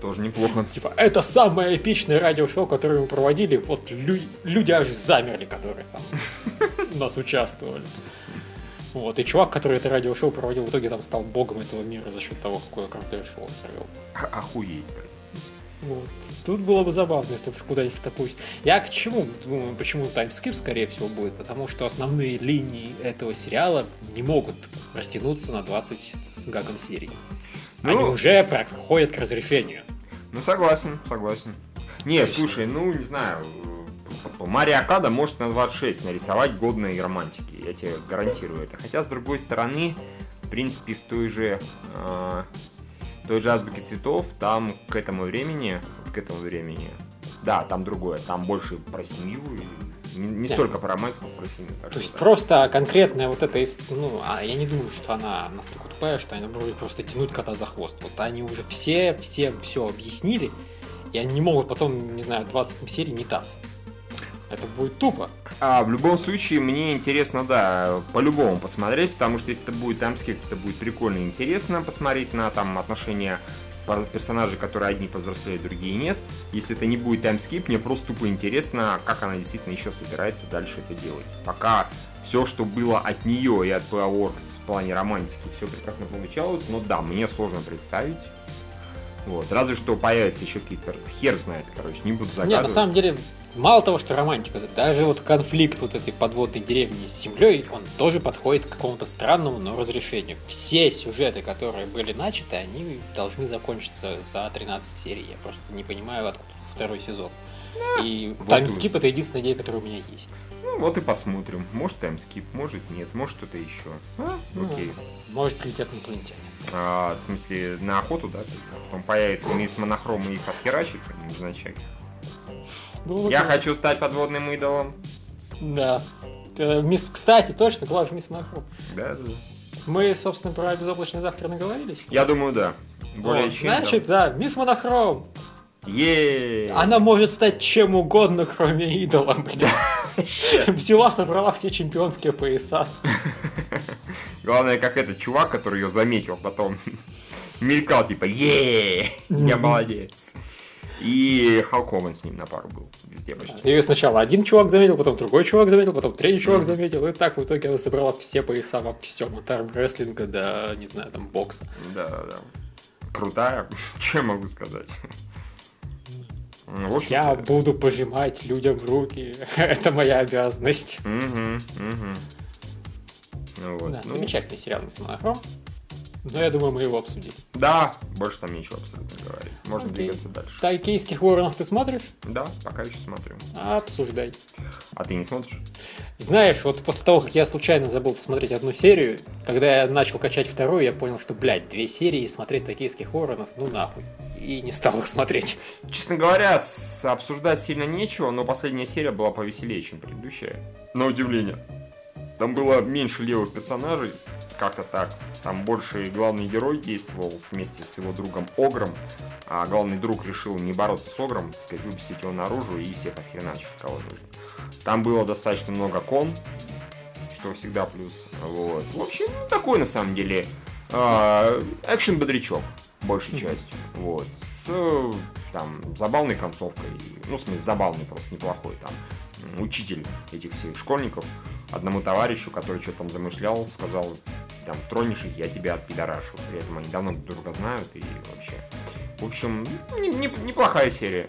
Тоже неплохо. Типа, это самое эпичное радиошоу, которое мы проводили, вот лю- люди аж замерли, которые там *laughs* у нас участвовали. Вот, и чувак, который это радиошоу проводил, в итоге там стал богом этого мира за счет того, какое крутое шоу он провел. Ох- Охуеть. Вот. Тут было бы забавно, если бы куда-нибудь такую... Я к чему думаю, почему таймскип, скорее всего, будет? Потому что основные линии этого сериала не могут растянуться на 20 с гагом серий. Они Ну, уже проходят к разрешению. ну, согласен, согласен. Не, есть- слушай, ну, не знаю, э, Мария Акада может на 26 нарисовать годные романтики, я тебе гарантирую это. Хотя, с другой стороны, в принципе, в той же, э, той же азбуке цветов, там к этому времени, вот к этому времени, да, там другое, там больше про семью, и Не, не столько про роман, сколько про семью. То есть просто конкретная вот эта, ну, а я не думаю, что она настолько тупая, что она будет просто тянуть кота за хвост. Вот они уже все, все все объяснили, и они не могут потом, не знаю, 20 серий метаться. Это будет тупо. А в любом случае, мне интересно, да, по-любому посмотреть, потому что если это будет таймскип, это будет прикольно и интересно посмотреть на там отношения персонажей, которые одни повзрослеют, другие нет. Если это не будет таймскип, мне просто тупо интересно, как она действительно еще собирается дальше это делать. Пока все, что было от нее и от Works в плане романтики, все прекрасно получалось, но да, мне сложно представить. Вот. Разве что появится еще какие-то... Хер знает, короче, не буду загадывать. Нет, на самом деле, мало того, что романтика, даже вот конфликт вот этой подводной деревни с землей, он тоже подходит к какому-то странному, но разрешению. Все сюжеты, которые были начаты, они должны закончиться за 13 серий. Я просто не понимаю, откуда второй сезон. И вот таймскип это единственная идея, которая у меня есть. Ну вот и посмотрим. Может таймскип, может нет, может что-то еще. А, ну, окей. Может прилетят инопланетяне. А, в смысле, на охоту, да? Потом появится мисс Монохром и их отхерачит, невзначай. Ну, Я хочу стать подводным идолом. Да. Э, мисс, кстати, точно, класс мисс Монохром. Да, да. Мы, собственно, про безоблачный завтра наговорились. Я думаю, да. Более чем. Значит, да, мисс Монохром. Е. Она может стать чем угодно, кроме идола, блин. Взяла, *laughs* собрала все чемпионские пояса. *laughs* Главное, как этот чувак, который ее заметил потом, *laughs* мелькал, типа, е я молодец. И Халкоман с ним на пару был везде почти. Ее сначала один чувак заметил, потом другой чувак заметил, потом третий чувак заметил. И так в итоге она собрала все пояса во всем. От армрестлинга до, не знаю, там, бокса. Да, да. Крутая. *laughs* Что я могу сказать? Я буду пожимать людям руки. *laughs* Это моя обязанность. Угу, угу. Ну, вот. да, ну... Замечательный сериал «Мисс Монохром». Но я думаю, мы его обсудим. Да, больше там нечего абсолютно говорить. Можно Окей. двигаться дальше. Тайкейских воронов ты смотришь? Да, пока еще смотрю. Обсуждай. А ты не смотришь? Знаешь, вот после того, как я случайно забыл посмотреть одну серию, когда я начал качать вторую, я понял, что, блядь, две серии смотреть тайкейских воронов, ну нахуй. И не стал их смотреть. Честно говоря, обсуждать сильно нечего, но последняя серия была повеселее, чем предыдущая. На удивление. Там было меньше левых персонажей, как-то так. Там больше главный герой действовал вместе с его другом Огром, а главный друг решил не бороться с Огром, так сказать, выпустить его наружу и всех охреначить, кого нужно. Там было достаточно много кон, что всегда плюс. Вот. В общем, ну, такой на самом деле э, экшен-бодрячок, большей частью. Вот. С там забавной концовкой. Ну, в смысле, забавный просто, неплохой. Там учитель этих всех школьников одному товарищу, который что-то там замышлял, сказал, там, тронешь их, я тебя отпидорашу. При этом они давно друг друга знают и вообще. В общем, не, не, неплохая серия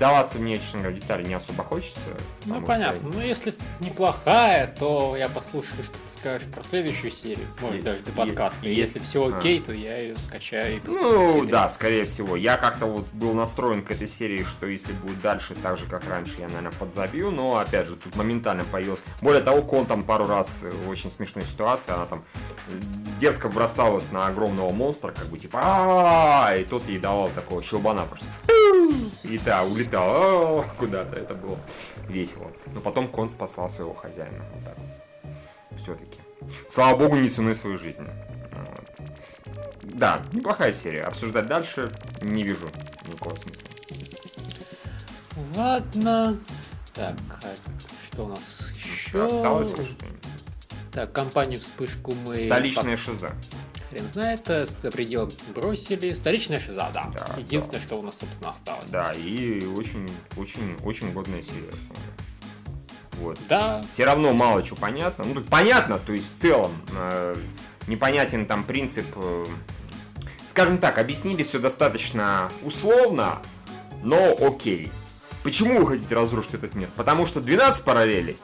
вдаваться мне, честно говоря, в детали не особо хочется. Ну, понятно. Что... Ну, если неплохая, то я послушаю, что ты скажешь про следующую серию. Может, есть, даже до подкаста. И если все а. окей, а. то я ее скачаю и. Ну, да, скорее всего. Я как-то вот был настроен к этой серии, что если будет дальше так же, как раньше, я, наверное, подзабью. Но, опять же, тут моментально появился. Более того, Кон там пару раз э, очень смешной ситуации. Она там дерзко бросалась на огромного монстра, как бы типа а и тот ей давал такого щелбана просто. И да, улетал куда-то, это было весело. Но потом кон спасал своего хозяина. Вот так вот. Все-таки. Слава богу, не ценой свою жизнь. Вот. Да, неплохая серия. Обсуждать дальше не вижу никакого смысла. Ладно. Так, а что у нас еще? Осталось что-нибудь? Так, компанию вспышку мы... Столичная шиза. Хрен знает, э, предел бросили. Столичная шиза, да. да Единственное, да. что у нас, собственно, осталось. Да, и очень, очень, очень годная серия. Вот. Да. Все равно мало чего понятно. Ну, понятно, то есть в целом э, непонятен там принцип. Э, скажем так, объяснили все достаточно условно, но окей. Почему вы хотите разрушить этот мир? Потому что 12 параллелей,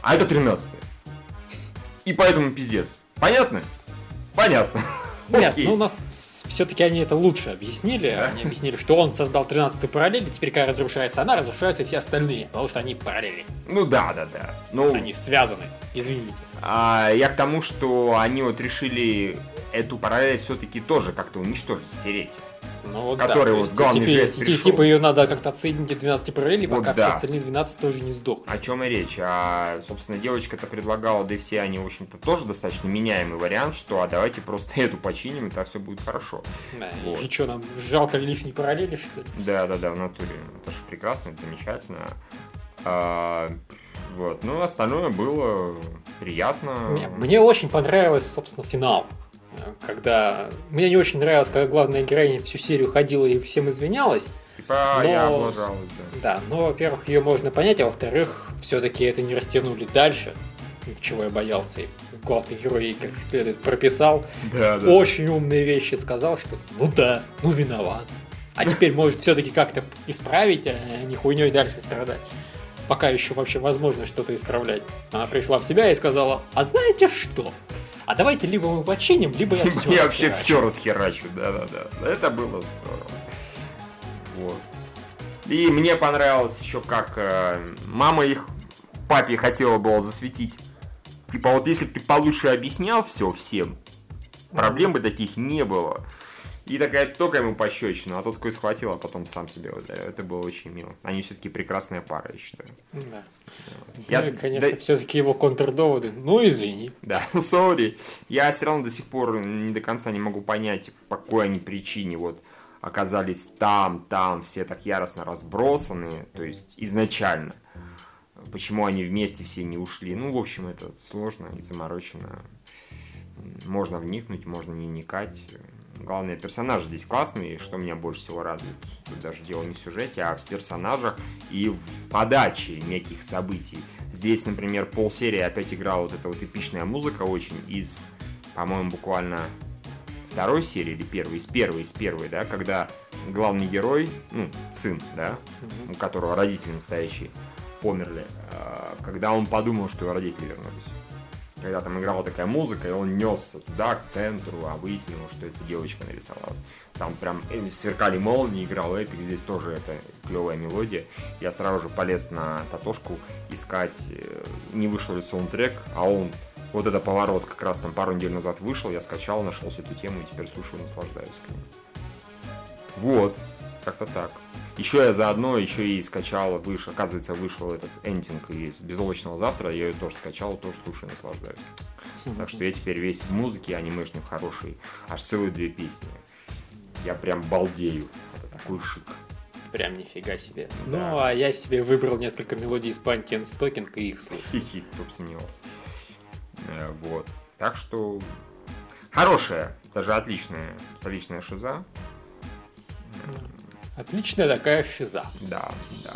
а это 13. И поэтому пиздец. Понятно? Понятно. Нет, ну у нас все-таки они это лучше объяснили. Они объяснили, что он создал 13-ю параллель, и теперь, когда разрушается она, разрушаются все остальные, потому что они параллели. Ну да, да, да. Ну... Они связаны, извините. А, я к тому, что они вот решили эту параллель все-таки тоже как-то уничтожить, стереть. Ну, вот Который да, вот главный теперь- жест пришел. Типа ее надо как-то отсоединить от 12 параллелей, Вот пока да. все остальные 12 тоже не сдохнут. О чем и речь. А, собственно, девочка-то предлагала, да и все они, в общем-то, тоже достаточно меняемый вариант, что а давайте просто *laughs* эту починим, и так все будет хорошо. Да, Вот. И что, нам жалко лишней параллели, что ли? Да, да, да, в натуре. Это же прекрасно, это замечательно. А, вот. Ну, остальное было приятно. Мне, мне очень понравилось, собственно, финал. Когда... Мне не очень нравилось, когда главная героиня всю серию ходила и всем извинялась. Типа, Но- я облажалась, да. Да, но, во-первых, ее можно понять, а во-вторых, все-таки это не растянули дальше, чего я боялся. И главный герой ей как следует прописал. Да, да. Очень умные вещи сказал, что ну да, ну виноват. А теперь может все-таки как-то исправить, а не хуйней дальше страдать. Пока еще вообще возможно что-то исправлять. Она пришла в себя и сказала, а знаете что? А давайте либо мы починим, либо я *laughs* все Я вообще все расхерачу, да-да-да. Это было здорово. Вот. И мне понравилось еще, как э, мама их папе хотела было засветить. Типа, вот если ты получше объяснял все всем, проблем бы таких не было. И такая только ему пощечину, а тот такой схватил, а потом сам себе ударил. Это было очень мило. Они все-таки прекрасная пара, я считаю. Да. Я- ну и, конечно, да- все-таки его контрдоводы. Ну, извини. Да, *laughs* сори. Я все равно до сих пор не до конца не могу понять, по какой они причине вот оказались там, там, все так яростно разбросаны, то есть изначально. Почему они вместе все не ушли? Ну, в общем, это сложно и заморочено. Можно вникнуть, можно не вникать. Главное, персонажи здесь классные, что меня больше всего радует. Тут даже дело не в сюжете, а в персонажах и в подаче неких событий. Здесь, например, полсерии опять играла вот эта вот эпичная музыка очень из, по-моему, буквально второй серии или первой, из первой, из первой, да, когда главный герой, ну, сын, да, у которого родители настоящие померли, а, когда он подумал, что его родители вернулись. Когда там играла такая музыка, и он несся туда, к центру, а выяснилось, что это девочка нарисовалась. Там прям сверкали молнии, играл эпик, здесь тоже это клевая мелодия. Я сразу же полез на Татошку искать, э, не вышел ли саундтрек, а он, вот это поворот как раз там пару недель назад вышел, я скачал, нашел всю эту тему и теперь слушаю наслаждаюсь. Вот, как-то так. Еще я заодно еще и скачал, вышел, оказывается, вышел этот эндинг из «Безоблачного завтра», я ее тоже скачал, тоже слушаю, наслаждаюсь. Так что я теперь весь в музыке анимешной хороший, аж целые две песни. Я прям балдею. Это такой шик. Прям нифига себе. Да. Ну, а я себе выбрал несколько мелодий из Пантиен Стокинг и их слушаю. Хихи, кто бы сомневался. Э, Вот. Так что хорошая, даже отличная столичная шиза. Отличная такая шиза. Да, да.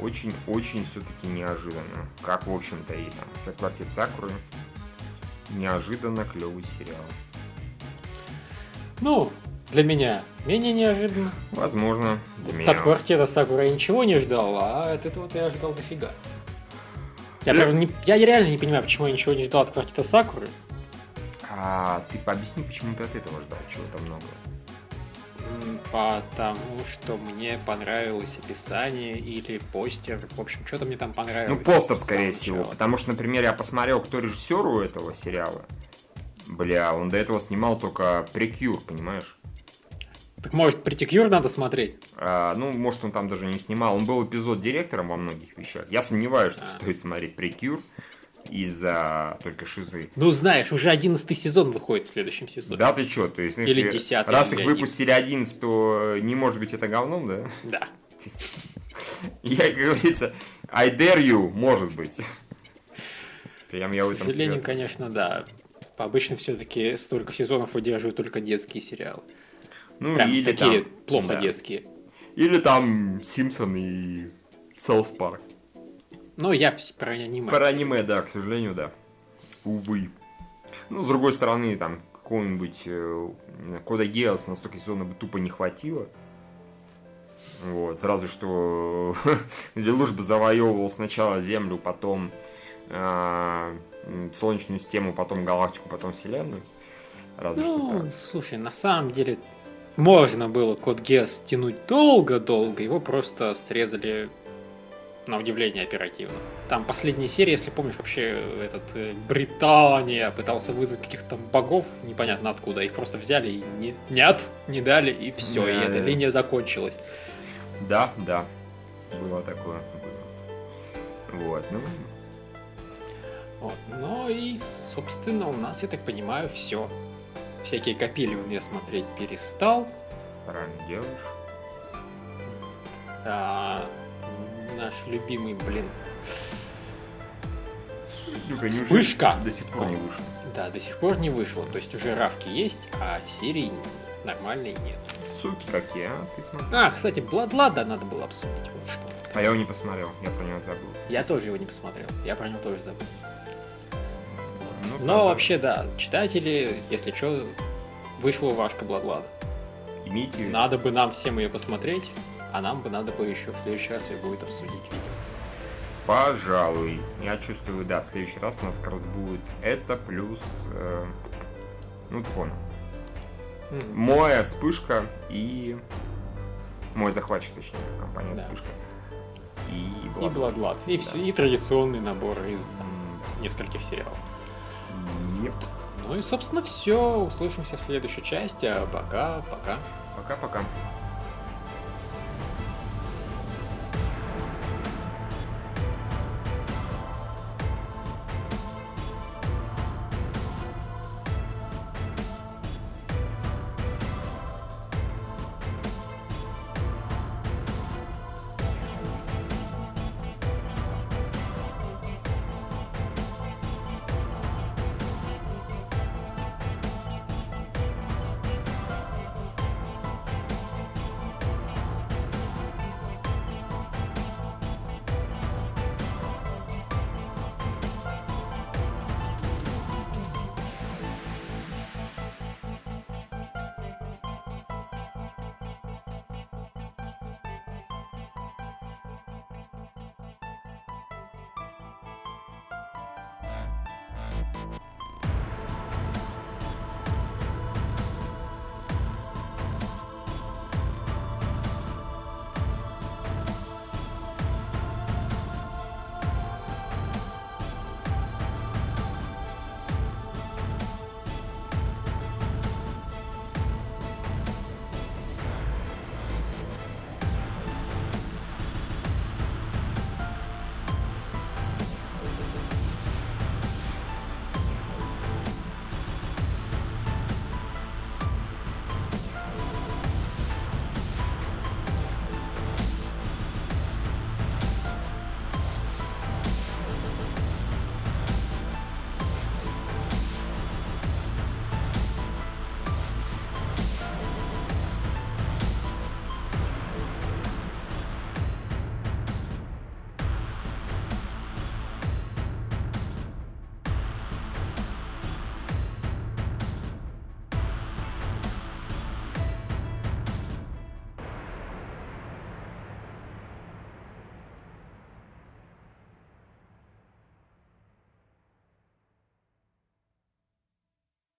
Очень-очень все-таки неожиданно. Как, в общем-то, и там «За квартет Сакуры». Неожиданно клевый сериал. Ну, для меня менее неожиданно. Возможно, для меня... От квартета Сакура я ничего не ждал, а от этого я ожидал дофига. Я, правда, не- я реально не понимаю, почему я ничего не ждал от квартета Сакуры. А ты пообъясни, почему ты от этого ждал чего-то много. Потому что мне понравилось описание или постер. В общем, что-то мне там понравилось. Ну, постер, скорее всего. начала. Потому что, например, я посмотрел, кто режиссер у этого сериала. Бля, он до этого снимал только Прекюр, понимаешь? Так может, Притикюр надо смотреть? А, ну, может, он там даже не снимал. Он был эпизод директором во многих вещах. Я сомневаюсь, что А. стоит смотреть Прекюр из-за только шизы. Ну, знаешь, уже одиннадцатый сезон выходит в следующем сезоне. Да ты чё? То есть, знаешь, Или 10-й, раз или их выпустили 11, то не может быть это говном, да? Да. *laughs* Я, как говорится, I dare you, может быть. Прям я К сожалению, свет. конечно, да. Обычно все-таки столько сезонов выдерживают только детские сериалы. Ну, Прям или такие там, плохо да. детские. Или там Симпсоны, South Park. Но я про аниме. Про аниме, да, к сожалению, да. Увы. Ну, с другой стороны, там, какого-нибудь э, Кода Геос на столько сезонов бы тупо не хватило. Вот, разве что *laughs* Лелуш бы завоевывал сначала Землю, потом э, Солнечную систему, потом галактику, потом Вселенную. Разве что Ну, так. слушай, на самом деле можно было код Геос тянуть долго-долго, его просто срезали на удивление оперативно. Там последняя серия, если помнишь, вообще этот э, Британия пытался вызвать каких-то там богов, непонятно откуда, их просто взяли и не, нет, не дали, и все, Да, и эта да. линия закончилась. Да, да. Было такое. Было. Вот, ну, Вот. Ну и, собственно, у нас, я так понимаю, все. Всякие копилиум я смотреть перестал. правильно делаешь. А, наш любимый, блин, Ну, Вспышка! До сих пор не вышло. да, до сих пор не вышло. То есть уже равки есть, а серии нормальной нет. Суки какие, а? Ты смотри. А, кстати, Бладлада надо было обсудить, вот что. А я его не посмотрел, я про него забыл. Я тоже его не посмотрел, я про него тоже забыл. Ну, Но правда, вообще, да, читатели, если что, вышла Вашка Бладлада. Имейте. Надо бы нам всем ее посмотреть, а нам бы надо бы еще в следующий раз ее будет обсудить видео. Пожалуй. Я чувствую, да, в следующий раз у нас как раз будет это плюс... э, ну, ты понял. М, Моя вспышка и... Мой захватчик, точнее, компания Да. вспышка. И И Blood. Бладлад. И, Да. всё- и традиционный набор из там, нескольких сериалов. Еп. Ну и, собственно, все. Услышимся в следующей части. А пока, пока. Пока-пока.